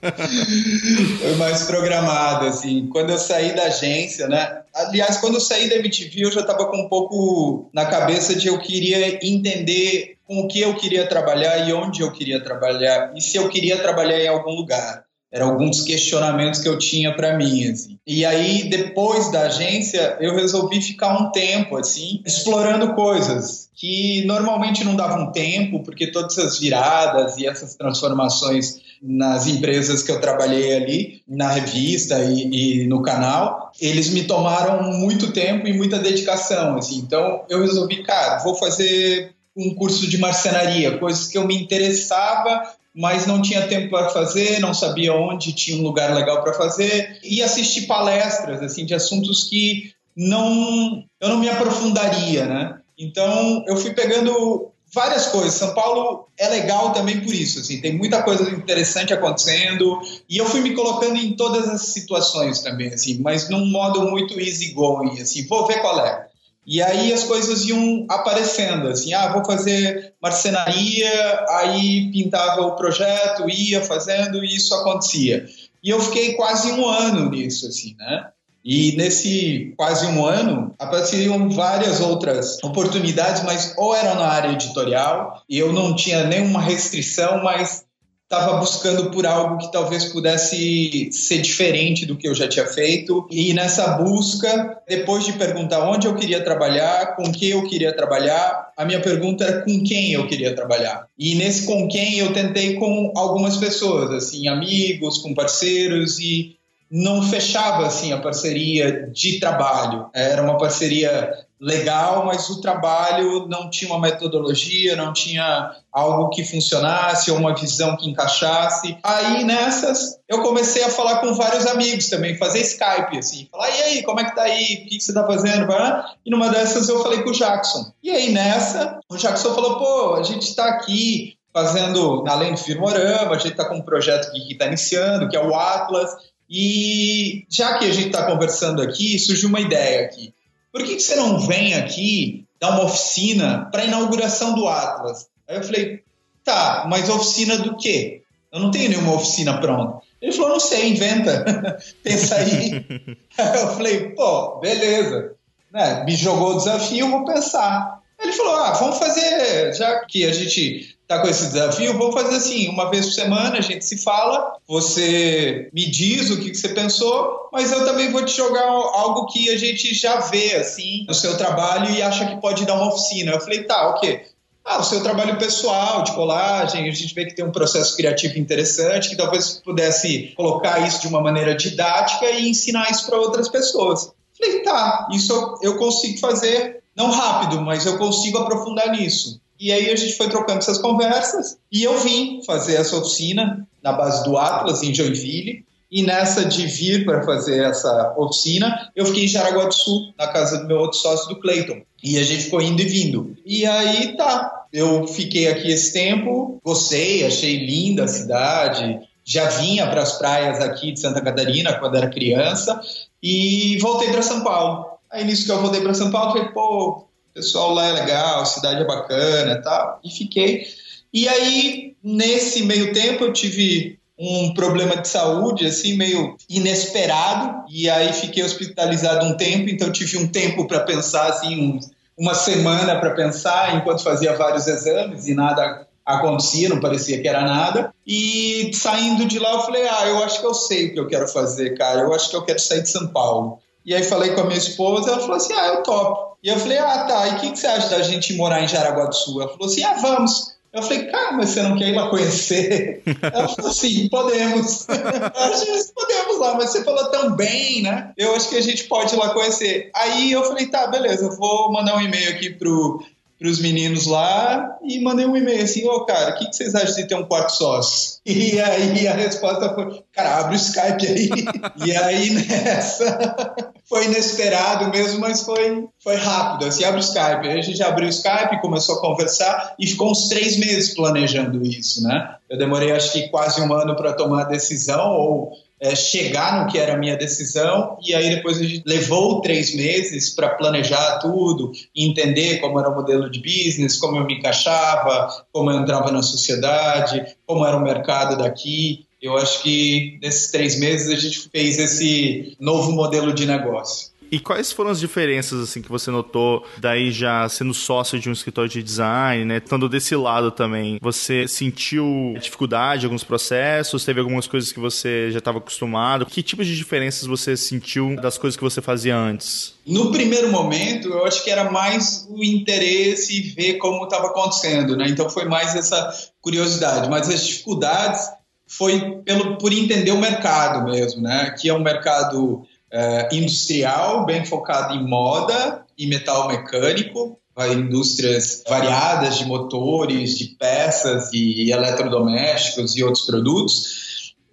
foi mais programado, assim. Quando eu saí da agência, né? Aliás, quando eu saí da MTV, eu já estava com um pouco na cabeça de eu queria entender com o que eu queria trabalhar e onde eu queria trabalhar e se eu queria trabalhar em algum lugar. Eram alguns questionamentos que eu tinha para mim, assim. E aí, depois da agência, eu resolvi ficar um tempo, assim, explorando coisas que normalmente não davam tempo, porque todas essas viradas e essas transformações nas empresas que eu trabalhei ali, na revista e, e, no canal, eles me tomaram muito tempo e muita dedicação, assim. Então, eu resolvi, cara, vou fazer um curso de marcenaria, coisas que eu me interessava, mas não tinha tempo para fazer, não sabia onde tinha um lugar legal para fazer e assistir palestras assim de assuntos que não eu não me aprofundaria, né? Então eu fui pegando várias coisas. São Paulo é legal também por isso, assim, tem muita coisa interessante acontecendo e eu fui me colocando em todas as situações também, assim, mas num modo muito easy going, assim, vou ver qual é. E aí as coisas iam aparecendo, assim, ah, vou fazer marcenaria, aí pintava o projeto, ia fazendo e isso acontecia. E eu fiquei quase um ano nisso, assim, né? E nesse quase um ano apareciam várias outras oportunidades, mas ou eram na área editorial, e eu não tinha nenhuma restrição, mas estava buscando por algo que talvez pudesse ser diferente do que eu já tinha feito. E nessa busca, depois de perguntar onde eu queria trabalhar, com quem eu queria trabalhar, a minha pergunta era com quem eu queria trabalhar. E nesse com quem eu tentei com algumas pessoas, assim, amigos, com parceiros e não fechava assim a parceria de trabalho. Era uma parceria legal, mas o trabalho não tinha uma metodologia, não tinha algo que funcionasse ou uma visão que encaixasse. Aí nessas eu comecei a falar com vários amigos também, fazer Skype assim, falar e aí, como é que tá aí? O que, você tá fazendo? E numa dessas eu falei com o Jackson. E aí nessa, o Jackson falou: "Pô, a gente está aqui fazendo, além do Firmorama, a gente está com um projeto que está iniciando, que é o Atlas, e já que a gente está conversando aqui, surgiu uma ideia aqui por que, que você não vem aqui dar uma oficina para a inauguração do Atlas? Aí eu falei, tá, mas oficina do quê? Eu não tenho nenhuma oficina pronta. Ele falou, não sei, inventa, pensa aí. aí eu falei, pô, beleza. Né? Me jogou o desafio, vou pensar. Ele falou, ah, vamos fazer, já que a gente tá com esse desafio, vamos fazer assim, uma vez por semana a gente se fala, você me diz o que você pensou, mas eu também vou te jogar algo que a gente já vê, assim, no seu trabalho e acha que pode dar uma oficina. Eu falei, tá, ok. Ah, o seu trabalho pessoal de colagem, a gente vê que tem um processo criativo interessante, que talvez pudesse colocar isso de uma maneira didática e ensinar isso para outras pessoas. Falei, tá, isso eu consigo fazer, não rápido, mas eu consigo aprofundar nisso. E aí a gente foi trocando essas conversas e eu vim fazer essa oficina na base do Atlas, em Joinville. E nessa de vir para fazer essa oficina, eu fiquei em Jaraguá do Sul, na casa do meu outro sócio, do Clayton. E a gente foi indo e vindo. E aí tá, eu fiquei aqui esse tempo, gostei, achei linda a cidade, já vinha para as praias aqui de Santa Catarina quando era criança e voltei para São Paulo. Aí nisso que eu voltei para São Paulo, falei, pô, pessoal lá é legal, a cidade é bacana e tal, e fiquei. E aí, nesse meio tempo, eu tive um problema de saúde, assim, meio inesperado, e aí fiquei hospitalizado um tempo, então tive um tempo para pensar, assim, um, uma semana para pensar, enquanto fazia vários exames e nada acontecia, não parecia que era nada. E saindo de lá, eu falei: Ah, eu acho que eu sei o que eu quero fazer, cara. Eu acho que eu quero sair de São Paulo. E aí falei com a minha esposa, ela falou assim: Ah, eu topo. E eu falei: Ah, tá. E o que, que você acha da gente morar em Jaraguá do Sul? Ela falou assim: Ah, vamos. Eu falei, cara, mas você não quer ir lá conhecer? Ela falou assim, podemos. acho que podemos lá, mas você falou tão bem, né? Eu acho que a gente pode ir lá conhecer. Aí eu falei, tá, beleza, eu vou mandar um e-mail aqui pro para os meninos lá e mandei um e-mail assim, ô oh, cara, o que, que, vocês acham de ter um quarto sócio? E aí a resposta foi, cara, abre o Skype aí. e aí nessa foi inesperado mesmo, mas foi, foi rápido, assim, abre o Skype. Aí a gente abriu o Skype, começou a conversar e ficou uns três meses planejando isso, né? Eu demorei acho que quase um ano para tomar a decisão, ou é, chegar no que era a minha decisão e aí depois a gente levou três meses para planejar tudo, entender como era o modelo de business, como eu me encaixava, como eu entrava na sociedade, como era o mercado daqui. Eu acho que nesses três meses a gente fez esse novo modelo de negócio. E quais foram as diferenças assim que você notou daí já sendo sócio de um escritório de design, né? Estando desse lado também, você sentiu dificuldade em alguns processos? Teve algumas coisas que você já estava acostumado? Que tipos de diferenças você sentiu das coisas que você fazia antes? No primeiro momento, eu acho que era mais o interesse e ver como estava acontecendo, né? Então foi mais essa curiosidade, mas as dificuldades foi pelo por entender o mercado mesmo, né? Que é um mercado é, industrial, bem focado em moda e metal mecânico, indústrias variadas de motores, de peças e eletrodomésticos e outros produtos.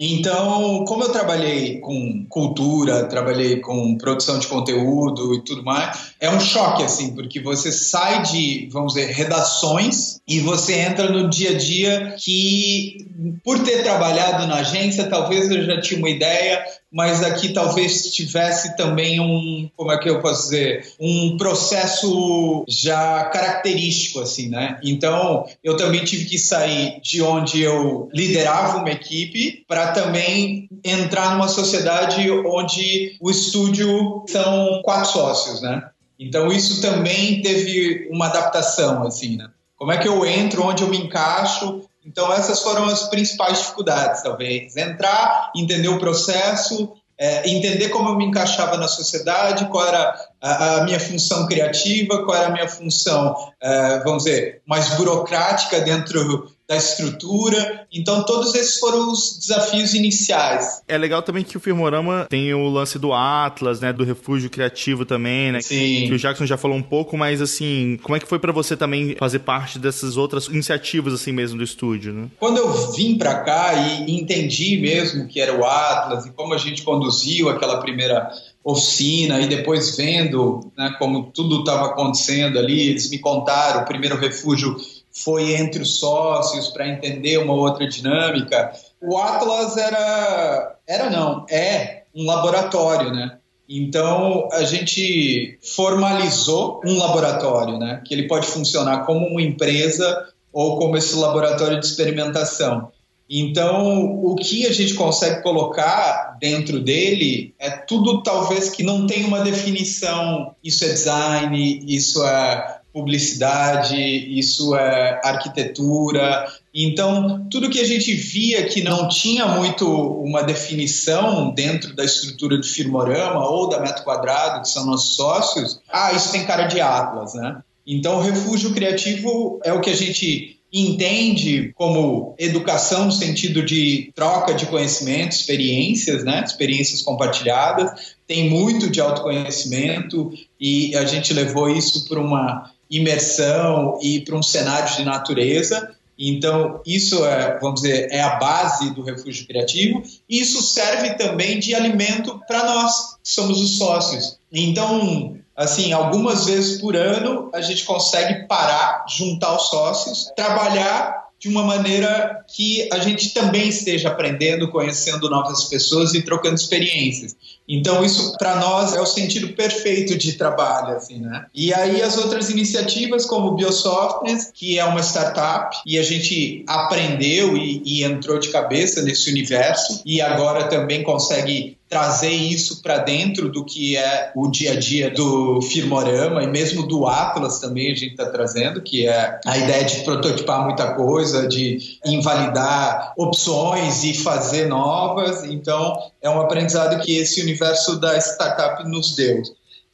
Então, como eu trabalhei com cultura, trabalhei com produção de conteúdo e tudo mais, é um choque, assim, porque você sai de, vamos dizer, redações e você entra no dia a dia que, por ter trabalhado na agência, talvez eu já tinha uma ideia, mas aqui talvez tivesse também um, como é que eu posso dizer, um processo já característico, assim, né? Então, eu também tive que sair de onde eu liderava uma equipe para também entrar numa sociedade onde o estúdio são quatro sócios, né? Então, isso também teve uma adaptação, assim, né? Como é que eu entro, onde eu me encaixo então, essas foram as principais dificuldades, talvez. Entrar, entender o processo, é, entender como eu me encaixava na sociedade, qual era a, a minha função criativa, qual era a minha função, é, vamos dizer, mais burocrática dentro da estrutura. Então, todos esses foram os desafios iniciais. É legal também que o Firmorama tem o lance do Atlas, né? Do refúgio criativo também, né? Sim. Que o Jackson já falou um pouco, mas assim, como é que foi para você também fazer parte dessas outras iniciativas, assim mesmo, do estúdio, né? Quando eu vim para cá e entendi mesmo que era o Atlas e como a gente conduziu aquela primeira oficina e depois vendo né, como tudo estava acontecendo ali, eles me contaram o primeiro refúgio foi entre os sócios para entender uma outra dinâmica. O Atlas era, era não, é um laboratório, né? Então a gente formalizou um laboratório, né? Que ele pode funcionar como uma empresa ou como esse laboratório de experimentação. Então, o que a gente consegue colocar dentro dele é tudo talvez que não tem uma definição. Isso é design, isso é publicidade, isso é arquitetura. Então, tudo que a gente via que não tinha muito uma definição dentro da estrutura do Firmorama ou da Metro Quadrado, que são nossos sócios, ah, isso tem cara de Atlas, né? Então, o refúgio criativo é o que a gente entende como educação no sentido de troca de conhecimento, experiências, né? experiências compartilhadas, tem muito de autoconhecimento e a gente levou isso para uma imersão e para um cenário de natureza. Então, isso é, vamos dizer, é a base do refúgio criativo. E isso serve também de alimento para nós, que somos os sócios. Então, assim, algumas vezes por ano a gente consegue parar, juntar os sócios, trabalhar de uma maneira que a gente também esteja aprendendo, conhecendo novas pessoas e trocando experiências. Então isso para nós é o sentido perfeito de trabalho, assim, né? E aí as outras iniciativas como o Biosoftness, que é uma startup e a gente aprendeu e, e entrou de cabeça nesse universo e agora também consegue trazer isso para dentro do que é o dia a dia do Firmorama e mesmo do Atlas também a gente está trazendo, que é a ideia de prototipar muita coisa, de invalidar opções e fazer novas. Então, é um aprendizado que esse universo da startup nos deu.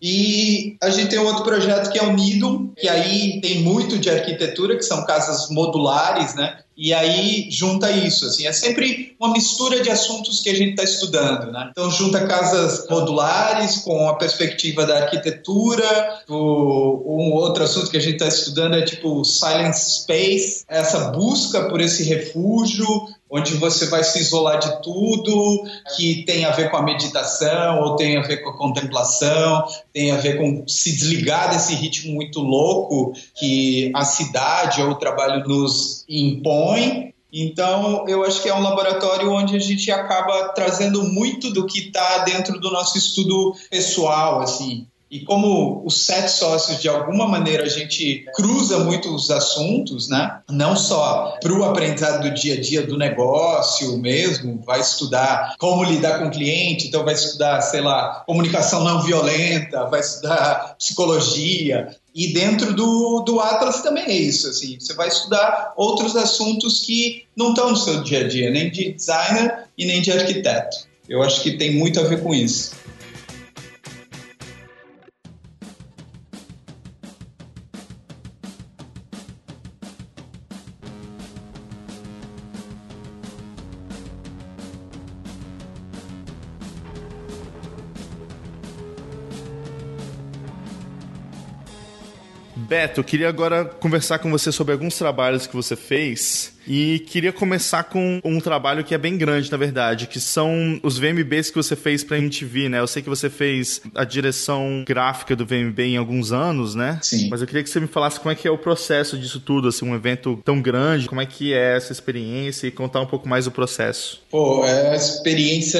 E a gente tem outro projeto que é o Nidum, que aí tem muito de arquitetura, que são casas modulares, né? E aí junta isso, assim, é sempre uma mistura de assuntos que a gente está estudando, né? Então junta casas modulares com a perspectiva da arquitetura. O, um outro assunto que a gente está estudando é tipo silent space, essa busca por esse refúgio onde você vai se isolar de tudo que tem a ver com a meditação ou tem a ver com a contemplação, tem a ver com se desligar desse ritmo muito louco que a cidade ou o trabalho nos impõe. Então, eu acho que é um laboratório onde a gente acaba trazendo muito do que está dentro do nosso estudo pessoal, assim. E como os sete sócios, de alguma maneira, a gente cruza muito os assuntos, né? Não só para o aprendizado do dia a dia do negócio mesmo, vai estudar como lidar com o cliente, então vai estudar, sei lá, comunicação não violenta, vai estudar psicologia, e dentro do, do Atlas também é isso, assim, você vai estudar outros assuntos que não estão no seu dia a dia, nem de designer e nem de arquiteto. Eu acho que tem muito a ver com isso. Beto, eu queria agora conversar com você sobre alguns trabalhos que você fez e queria começar com um trabalho que é bem grande, na verdade, que são os VMBs que você fez pra MTV, né? Eu sei que você fez a direção gráfica do VMB em alguns anos, né? Sim. Mas eu queria que você me falasse como é que é o processo disso tudo, assim, um evento tão grande, como é que é essa experiência e contar um pouco mais do processo. Pô, é uma experiência,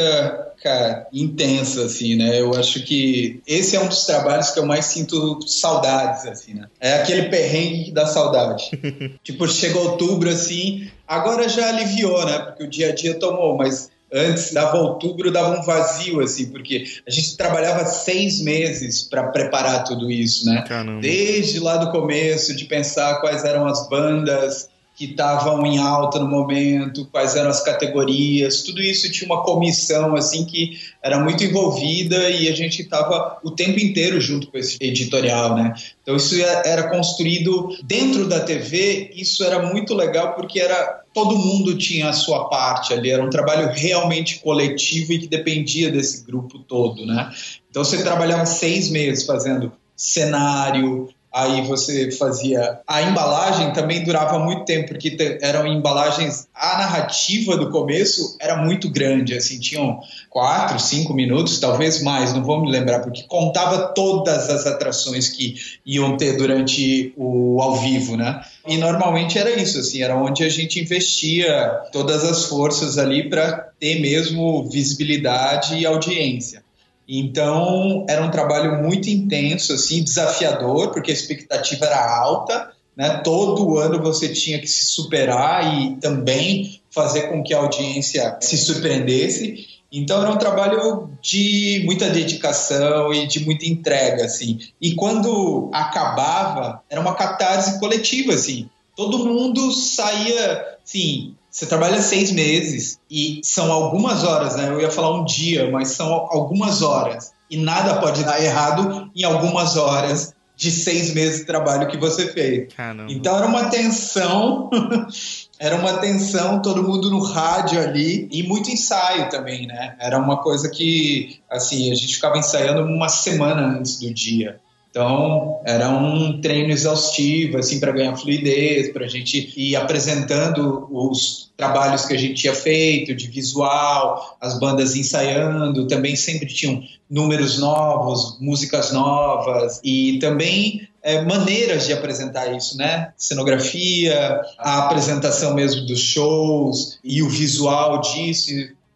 intensa, assim, né? Eu acho que esse é um dos trabalhos que eu mais sinto saudades, assim, né? É aquele perrengue dá saudade. tipo, chega outubro, assim, agora já aliviou, né? Porque o dia a dia tomou, mas antes dava outubro, dava um vazio, assim, porque a gente trabalhava seis meses para preparar tudo isso, né? Caramba. Desde lá do começo, de pensar quais eram as bandas que estavam em alta no momento, quais eram as categorias, tudo isso tinha uma comissão assim que era muito envolvida e a gente estava o tempo inteiro junto com esse editorial, né? Então isso era construído dentro da TV, isso era muito legal porque era todo mundo tinha a sua parte ali, era um trabalho realmente coletivo e que dependia desse grupo todo, né? Então você trabalhava seis meses fazendo cenário, aí você fazia. A embalagem também durava muito tempo, porque eram embalagens. A narrativa do começo era muito grande, assim, tinham quatro, cinco minutos, talvez mais, não vou me lembrar, porque contava todas as atrações que iam ter durante o ao vivo, né? E normalmente era isso, assim, era onde a gente investia todas as forças ali para ter mesmo visibilidade e audiência. Então, era um trabalho muito intenso, assim, desafiador, porque a expectativa era alta, né? Todo ano você tinha que se superar e também fazer com que a audiência se surpreendesse. Então era um trabalho de muita dedicação e de muita entrega, assim. E quando acabava, era uma catarse coletiva, assim. Todo mundo saía, assim, você trabalha seis meses e são algumas horas, né? Eu ia falar um dia, mas são algumas horas. E nada pode dar errado em algumas horas de seis meses de trabalho que você fez. Caramba. Então era uma tensão, era uma tensão, todo mundo no rádio ali e muito ensaio também, né? Era uma coisa que, assim, a gente ficava ensaiando uma semana antes do dia. Então, era um treino exaustivo, assim, para ganhar fluidez, para a gente ir apresentando os trabalhos que a gente tinha feito, de visual, as bandas ensaiando, também sempre tinham números novos, músicas novas, e também é, maneiras de apresentar isso, né? Cenografia, a apresentação mesmo dos shows e o visual disso.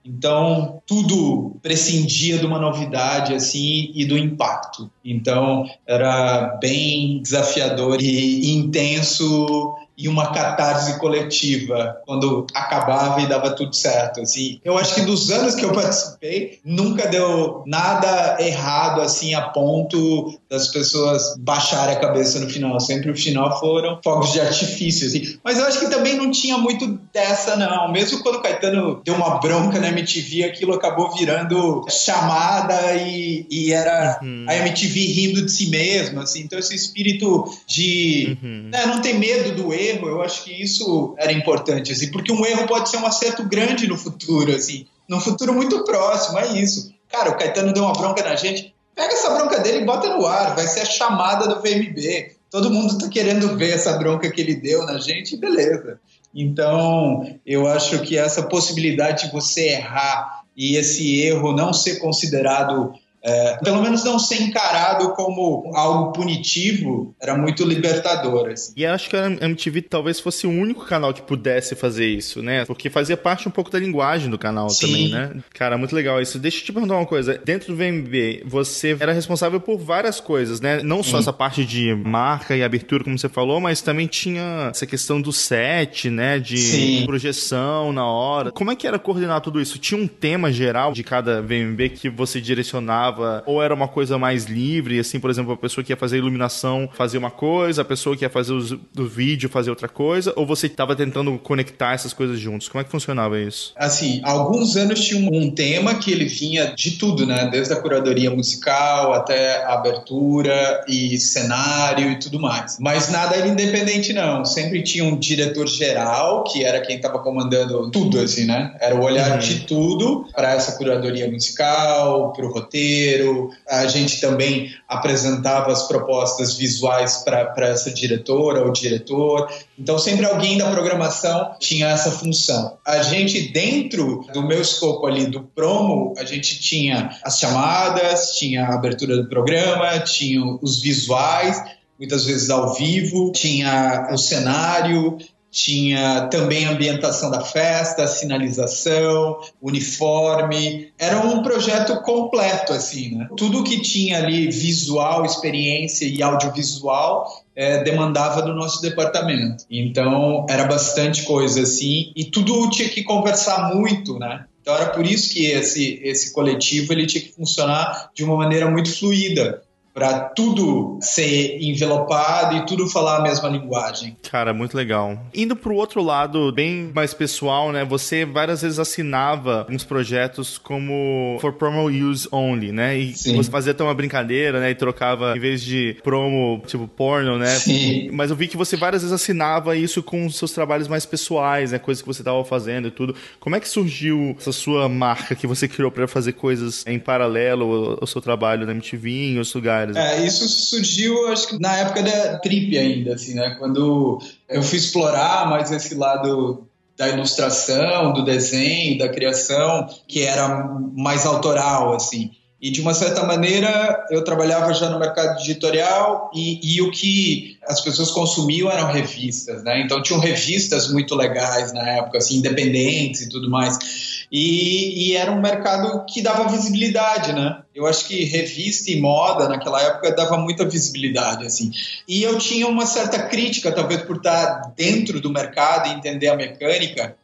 Então, tudo prescindia de uma novidade assim e do impacto. Então, era bem desafiador e intenso e uma catarse coletiva quando acabava e dava tudo certo, assim. Eu acho que dos anos que eu participei, nunca deu nada errado, assim, a ponto das pessoas baixarem a cabeça no final. Sempre o final foram fogos de artifício, assim. Mas eu acho que também não tinha muito dessa, não. Mesmo quando o Caetano deu uma bronca na MTV, aquilo acabou virando chamada e, e era uhum. a MTV rindo de si mesma, assim. Então esse espírito de uhum. né, não ter medo do erro erro, eu acho que isso era importante, assim, porque um erro pode ser um acerto grande no futuro, assim, num futuro muito próximo, é isso. Cara, o Caetano deu uma bronca na gente, pega essa bronca dele e bota no ar, vai ser a chamada do VMB. Todo mundo tá querendo ver essa bronca que ele deu na gente, beleza. Então, eu acho que essa possibilidade de você errar e esse erro não ser considerado é, pelo menos não ser encarado como algo punitivo, era muito libertador. Assim. E acho que a MTV talvez fosse o único canal que pudesse fazer isso, né? Porque fazia parte um pouco da linguagem do canal Sim. também, né? Cara, muito legal isso. Deixa eu te perguntar uma coisa. Dentro do VMB, você era responsável por várias coisas, né? Não só Sim. essa parte de marca e abertura, como você falou, mas também tinha essa questão do set, né? De Sim. projeção na hora. Como é que era coordenar tudo isso? Tinha um tema geral de cada VMB que você direcionava ou era uma coisa mais livre, assim, por exemplo, a pessoa que ia fazer iluminação fazia uma coisa, a pessoa que ia fazer o vídeo fazia outra coisa, ou você estava tentando conectar essas coisas juntos? Como é que funcionava isso? Assim, alguns anos tinha um tema que ele vinha de tudo, né? Desde a curadoria musical até a abertura e cenário e tudo mais. Mas nada era independente, não. Sempre tinha um diretor geral, que era quem estava comandando tudo, assim, né? Era o olhar uhum. de tudo para essa curadoria musical, para o roteiro roteiro, a gente também apresentava as propostas visuais para essa diretora ou diretor. Então, sempre alguém da programação tinha essa função. A gente, dentro do meu escopo ali do promo, a gente tinha as chamadas, tinha a abertura do programa, tinha os visuais, muitas vezes ao vivo, tinha o cenário, tinha também a ambientação da festa, sinalização, uniforme. Era um projeto completo, assim, né? Tudo que tinha ali, visual, experiência e audiovisual, é, demandava do nosso departamento. Então, era bastante coisa, assim, e tudo tinha que conversar muito, né? Então, era por isso que esse, esse coletivo ele tinha que funcionar de uma maneira muito fluida para tudo ser envelopado e tudo falar a mesma linguagem. Cara, muito legal. Indo pro outro lado, bem mais pessoal, né? Você várias vezes assinava uns projetos como for promo use only, né? E Sim. você fazia até uma brincadeira, né? E trocava, em vez de promo, tipo porno, né? Sim. Mas eu vi que você várias vezes assinava isso com os seus trabalhos mais pessoais, né? Coisas que você tava fazendo e tudo. Como é que surgiu essa sua marca que você criou para fazer coisas em paralelo ao seu trabalho na MTV em outros lugares? É, isso surgiu, acho que na época da trip ainda, assim, né? Quando eu fui explorar mais esse lado da ilustração, do desenho, da criação, que era mais autoral, assim. E de uma certa maneira eu trabalhava já no mercado editorial e, e, o que as pessoas consumiam eram revistas, né? Então tinham revistas muito legais na época, assim, independentes e tudo mais. E, e, era um mercado que dava visibilidade, né? Eu acho que revista e moda naquela época dava muita visibilidade, assim. E eu tinha uma certa crítica, talvez por estar dentro do mercado e entender a mecânica,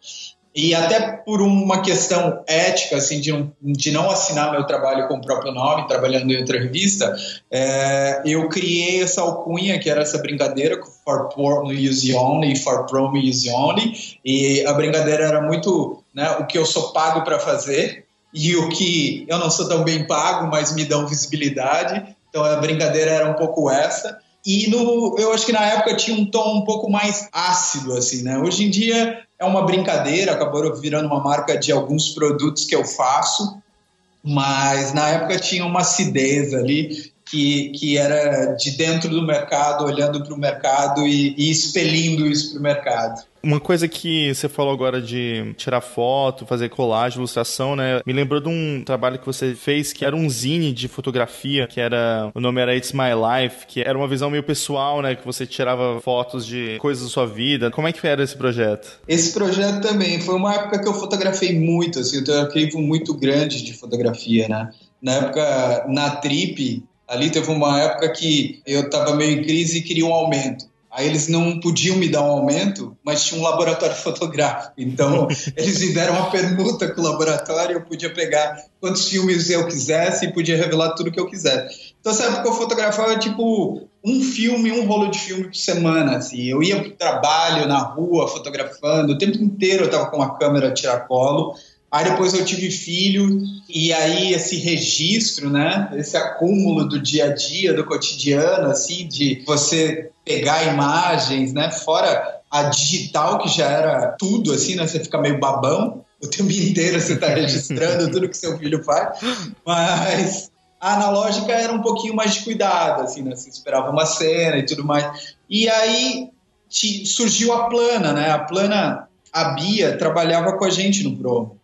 e até por uma questão ética, assim, de, um, de não assinar meu trabalho com o próprio nome, trabalhando em outra revista, é, eu criei essa alcunha, que era essa brincadeira, for porn use only, for promo use only, e a brincadeira era muito né, o que eu sou pago para fazer e o que eu não sou tão bem pago, mas me dão visibilidade. Então a brincadeira era um pouco essa. E no, eu acho que na época tinha um tom um pouco mais ácido, assim, né? Hoje em dia é uma brincadeira, acabou virando uma marca de alguns produtos que eu faço, mas na época tinha uma acidez ali que, que era de dentro do mercado, olhando para o mercado e, e expelindo isso para o mercado. Uma coisa que você falou agora de tirar foto, fazer colagem, ilustração, né? Me lembrou de um trabalho que você fez que era um zine de fotografia, que era. O nome era It's My Life, que era uma visão meio pessoal, né? Que você tirava fotos de coisas da sua vida. Como é que era esse projeto? Esse projeto também foi uma época que eu fotografei muito, assim, eu tenho um arquivo muito grande de fotografia, né? Na época, na Trip, ali teve uma época que eu estava meio em crise e queria um aumento. Aí eles não podiam me dar um aumento, mas tinha um laboratório fotográfico. Então, eles me deram uma permuta com o laboratório, eu podia pegar quantos filmes eu quisesse e podia revelar tudo que eu quisesse. Então, essa época eu fotografava, tipo, um filme, um rolo de filme por semana, assim. Eu ia pro trabalho, na rua, fotografando. O tempo inteiro eu tava com uma câmera tiracolo. Aí depois eu tive filho, e aí esse registro, né? Esse acúmulo do dia a dia, do cotidiano, assim, de você pegar imagens, né? Fora a digital, que já era tudo, assim, né? Você fica meio babão. O tempo inteiro você está registrando tudo que seu filho faz. Mas a analógica era um pouquinho mais de cuidado, assim, né? Você esperava uma cena e tudo mais. E aí surgiu a plana, né? A plana, a Bia trabalhava com a gente no promo.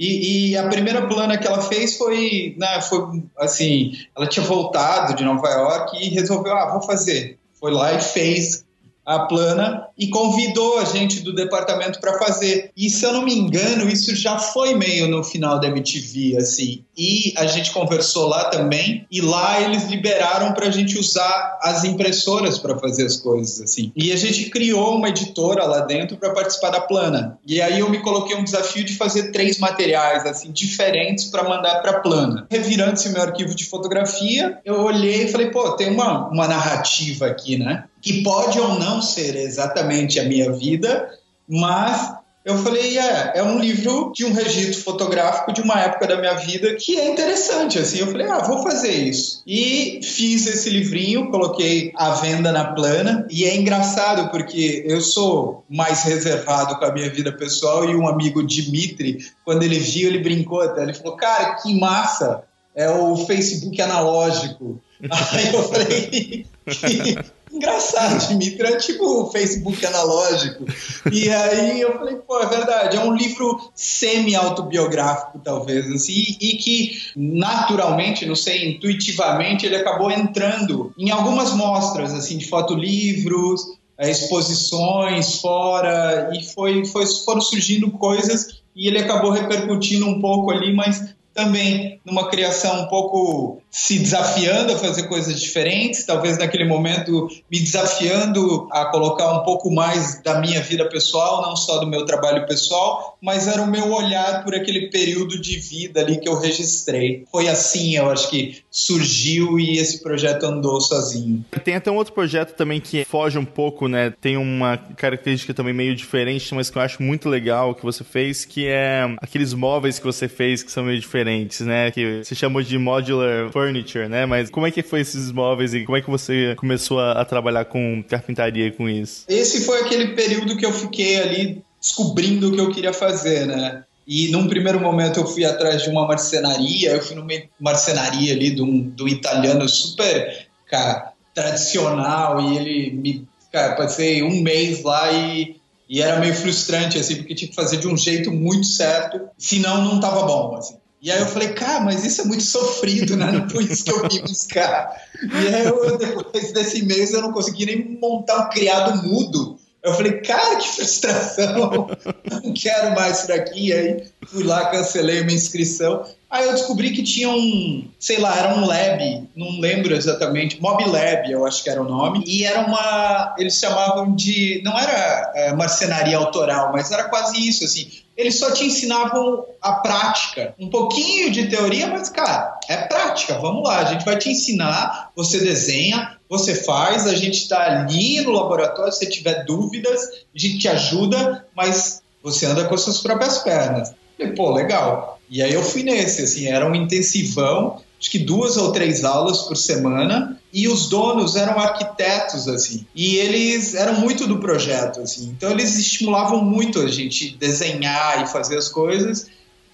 E, e, a primeira plana que ela fez foi, né, foi assim, ela tinha voltado de Nova York e resolveu, ah, vou fazer. Foi lá e fez a plana e convidou a gente do departamento para fazer. E se eu não me engano, isso já foi meio no final da MTV, assim. E a gente conversou lá também, e lá eles liberaram para a gente usar as impressoras para fazer as coisas, assim. E a gente criou uma editora lá dentro para participar da plana. E aí eu me coloquei um desafio de fazer três materiais, assim, diferentes para mandar para plana. Revirando-se meu arquivo de fotografia, eu olhei e falei, pô, tem uma, uma narrativa aqui, né? Que pode ou não ser exatamente a minha vida, mas eu falei, é, é um livro de um registro fotográfico de uma época da minha vida que é interessante, assim. Eu falei, ah, vou fazer isso. E fiz esse livrinho, coloquei à venda na plana. E é engraçado porque eu sou mais reservado com a minha vida pessoal e um amigo Dimitri, quando ele viu, ele brincou até. Ele falou, cara, que massa! É o Facebook analógico. Aí eu falei, engraçado, Dimitri, é tipo o Facebook analógico. E aí eu falei, pô, é verdade, é um livro semi-autobiográfico, talvez, assim, e que naturalmente, não sei, intuitivamente, ele acabou entrando em algumas mostras, assim, de fotolivros, é, exposições fora, e foi, foi, foram surgindo coisas e ele acabou repercutindo um pouco ali, mas também numa criação um pouco se desafiando a fazer coisas diferentes, talvez naquele momento me desafiando a colocar um pouco mais da minha vida pessoal, não só do meu trabalho pessoal, mas era o meu olhar por aquele período de vida ali que eu registrei. Foi assim, eu acho que surgiu e esse projeto andou sozinho. Tem até um outro projeto também que foge um pouco, né? Tem uma característica também meio diferente, mas que eu acho muito legal que você fez, que é aqueles móveis que você fez que são meio diferentes, né? Que se chamou de modular furniture, né? Mas como é que foi esses móveis e como é que você começou a, a trabalhar com carpintaria com isso? Esse foi aquele período que eu fiquei ali descobrindo o que eu queria fazer, né? E num primeiro momento eu fui atrás de uma marcenaria, eu fui numa marcenaria ali de um, do italiano super, cara, tradicional e ele me, cara, passei um mês lá e, e era meio frustrante, assim, porque tinha que fazer de um jeito muito certo, senão não tava bom, assim. E aí eu falei, cara, mas isso é muito sofrido, né? Não foi isso que eu vim buscar. E aí eu, depois desse mês eu não consegui nem montar um criado mudo. Eu falei, cara, que frustração, não quero mais isso daqui. Aí fui lá, cancelei minha inscrição. Aí eu descobri que tinha um, sei lá, era um lab, não lembro exatamente, Mob Lab, eu acho que era o nome, e era uma, eles chamavam de, não era é, marcenaria autoral, mas era quase isso, assim, eles só te ensinavam a prática, um pouquinho de teoria, mas cara, é prática, vamos lá, a gente vai te ensinar, você desenha, você faz, a gente está ali no laboratório, se tiver dúvidas, a gente te ajuda, mas você anda com as suas próprias pernas. E, pô, legal. E aí eu fui nesse, assim, era um intensivão, acho que duas ou três aulas por semana, e os donos eram arquitetos, assim, e eles eram muito do projeto, assim, então eles estimulavam muito a gente desenhar e fazer as coisas,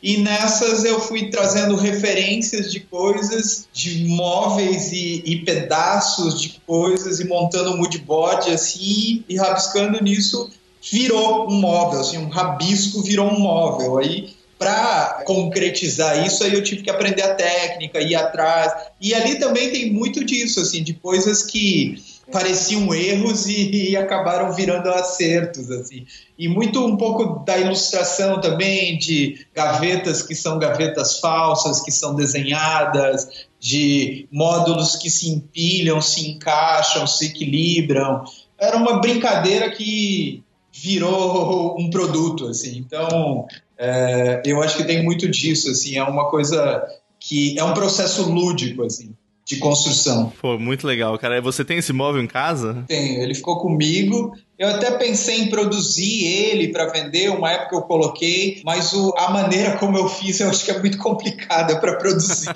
e nessas eu fui trazendo referências de coisas, de móveis e, e pedaços de coisas, e montando um moodboard, assim, e rabiscando nisso, virou um móvel, assim, um rabisco virou um móvel, aí para concretizar isso, aí eu tive que aprender a técnica, ir atrás. E ali também tem muito disso, assim, de coisas que pareciam erros e, e, acabaram virando acertos, assim. E muito um pouco da ilustração também, de gavetas que são gavetas falsas, que são desenhadas, de módulos que se empilham, se encaixam, se equilibram. Era uma brincadeira que virou um produto, assim. Então, é, eu acho que tem muito disso, assim, é uma coisa que é um processo lúdico, assim, de construção. Pô, muito legal, cara. Você tem esse móvel em casa? Tenho, ele ficou comigo eu até pensei em produzir ele para vender, uma época eu coloquei, mas o, a maneira como eu fiz eu acho que é muito complicada para produzir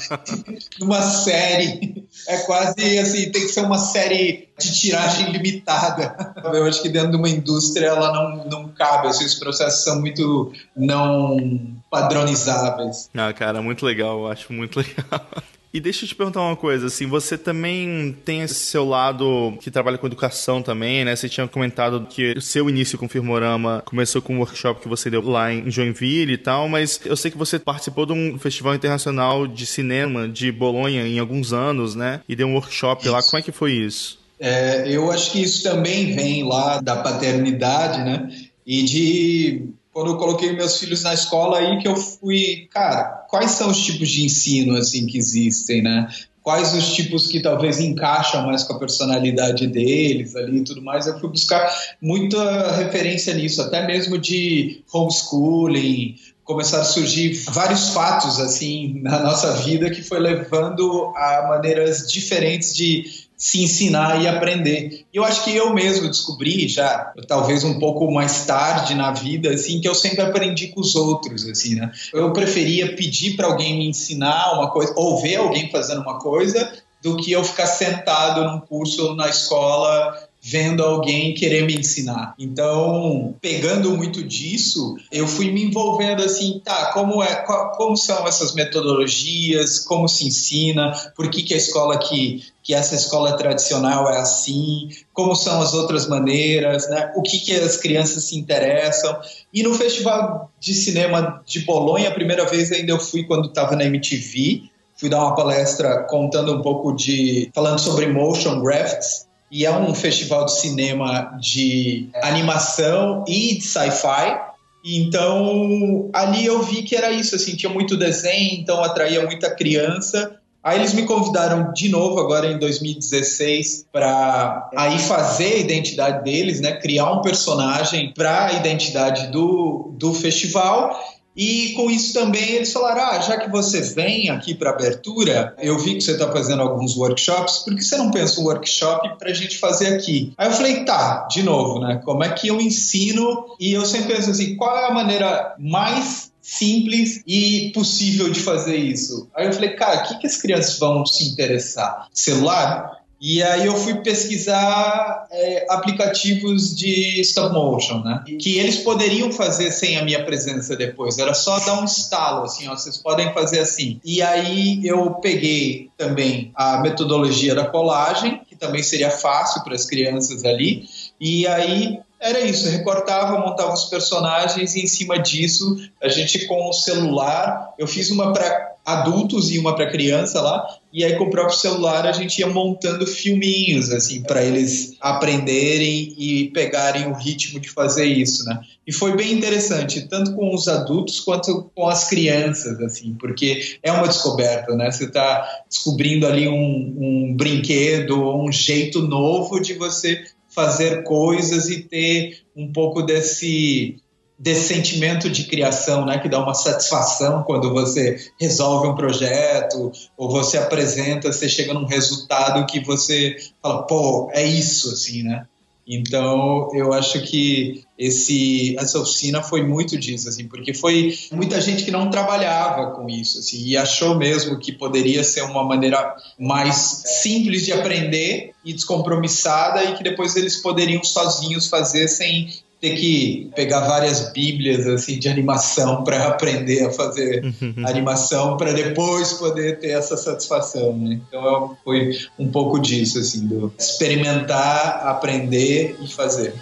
numa série. É quase assim, tem que ser uma série de tiragem limitada. Eu acho que dentro de uma indústria ela não, não cabe, assim, os processos são muito não padronizáveis. Ah, cara, muito legal, eu acho muito legal. E deixa eu te perguntar uma coisa, assim, você também tem esse seu lado que trabalha com educação também, né? Você tinha comentado que o seu início com o Firmorama começou com um workshop que você deu lá em Joinville e tal, mas eu sei que você participou de um festival internacional de cinema de Bolonha em alguns anos, né? E deu um workshop isso. lá. Como é que foi isso? É, eu acho que isso também vem lá da paternidade, né? E de quando eu coloquei meus filhos na escola aí que eu fui, cara, quais são os tipos de ensino assim que existem, né? Quais os tipos que talvez encaixam mais com a personalidade deles ali e tudo mais. Eu fui buscar muita referência nisso, até mesmo de homeschooling, começaram a surgir vários fatos assim na nossa vida que foi levando a maneiras diferentes de se ensinar e aprender. Eu acho que eu mesmo descobri já, talvez um pouco mais tarde na vida, assim, que eu sempre aprendi com os outros, assim, né? Eu preferia pedir para alguém me ensinar uma coisa ou ver alguém fazendo uma coisa do que eu ficar sentado num curso na escola vendo alguém querer me ensinar. Então, pegando muito disso, eu fui me envolvendo assim, tá, como é, como são essas metodologias, como se ensina, por que, que a escola que que essa escola tradicional é assim, como são as outras maneiras, né? o que, que as crianças se interessam. E no Festival de Cinema de Bolonha, a primeira vez ainda eu fui quando estava na MTV, fui dar uma palestra contando um pouco de. falando sobre motion graphics, e é um festival de cinema de animação e de sci-fi. Então, ali eu vi que era isso, assim, tinha muito desenho, então atraía muita criança. Aí eles me convidaram de novo agora em 2016 para aí fazer a identidade deles, né, criar um personagem para a identidade do, do festival e com isso também eles falaram: ah, já que você vem aqui para abertura, eu vi que você está fazendo alguns workshops, por que você não pensa um workshop para a gente fazer aqui? Aí eu falei: tá, de novo, né? Como é que eu ensino? E eu sempre penso assim: qual é a maneira mais simples e possível de fazer isso? Aí eu falei: cara, o que, que as crianças vão se interessar? Celular? E aí eu fui pesquisar é, aplicativos de stop motion, né? Que eles poderiam fazer sem a minha presença depois. Era só dar um estalo, assim, ó, vocês podem fazer assim. E aí eu peguei também a metodologia da colagem, que também seria fácil para as crianças ali. E aí era isso, recortava, montava os personagens e em cima disso a gente com o celular, eu fiz uma para adultos e uma para criança lá, e aí com o próprio celular a gente ia montando filminhos assim para eles aprenderem e pegarem o ritmo de fazer isso, né? E foi bem interessante, tanto com os adultos quanto com as crianças, assim, porque é uma descoberta, né? Você está descobrindo ali um, um brinquedo, um jeito novo de você fazer coisas e ter um pouco desse desse sentimento de criação, né, que dá uma satisfação quando você resolve um projeto ou você apresenta, você chega num resultado que você fala, pô, é isso, assim, né? Então, eu acho que esse, essa oficina foi muito disso, assim, porque foi muita gente que não trabalhava com isso, assim, e achou mesmo que poderia ser uma maneira mais simples de aprender e descompromissada e que depois eles poderiam sozinhos fazer sem ter que pegar várias bíblias assim de animação para aprender a fazer uhum. animação para depois poder ter essa satisfação, né? Então foi um pouco disso assim, do experimentar, aprender e fazer.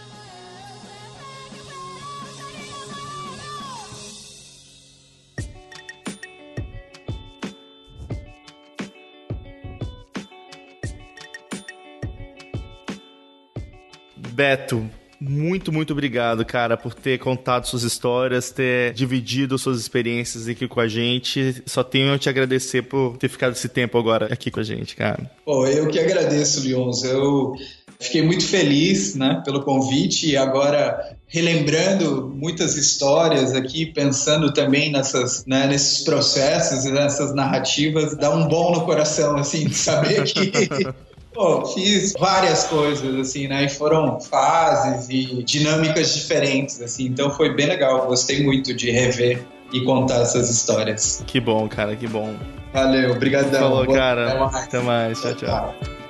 Beto, muito, muito obrigado, cara, por ter contado suas histórias, ter dividido suas experiências aqui com a gente. Só tenho a te agradecer por ter ficado esse tempo agora aqui com a gente, cara. Pô, eu que agradeço, Lyons. Eu fiquei muito feliz né, pelo convite e agora relembrando muitas histórias aqui, pensando também nessas, né, nesses processos e nessas narrativas, dá um bom no coração, assim, de saber que Pô, fiz várias coisas, assim, né? E foram fases e dinâmicas diferentes, assim. Então foi bem legal. Gostei muito de rever e contar essas histórias. Que bom, cara, que bom. Valeu, obrigadão. Falou, cara. Até mais. Até mais. tchau. tchau. tchau.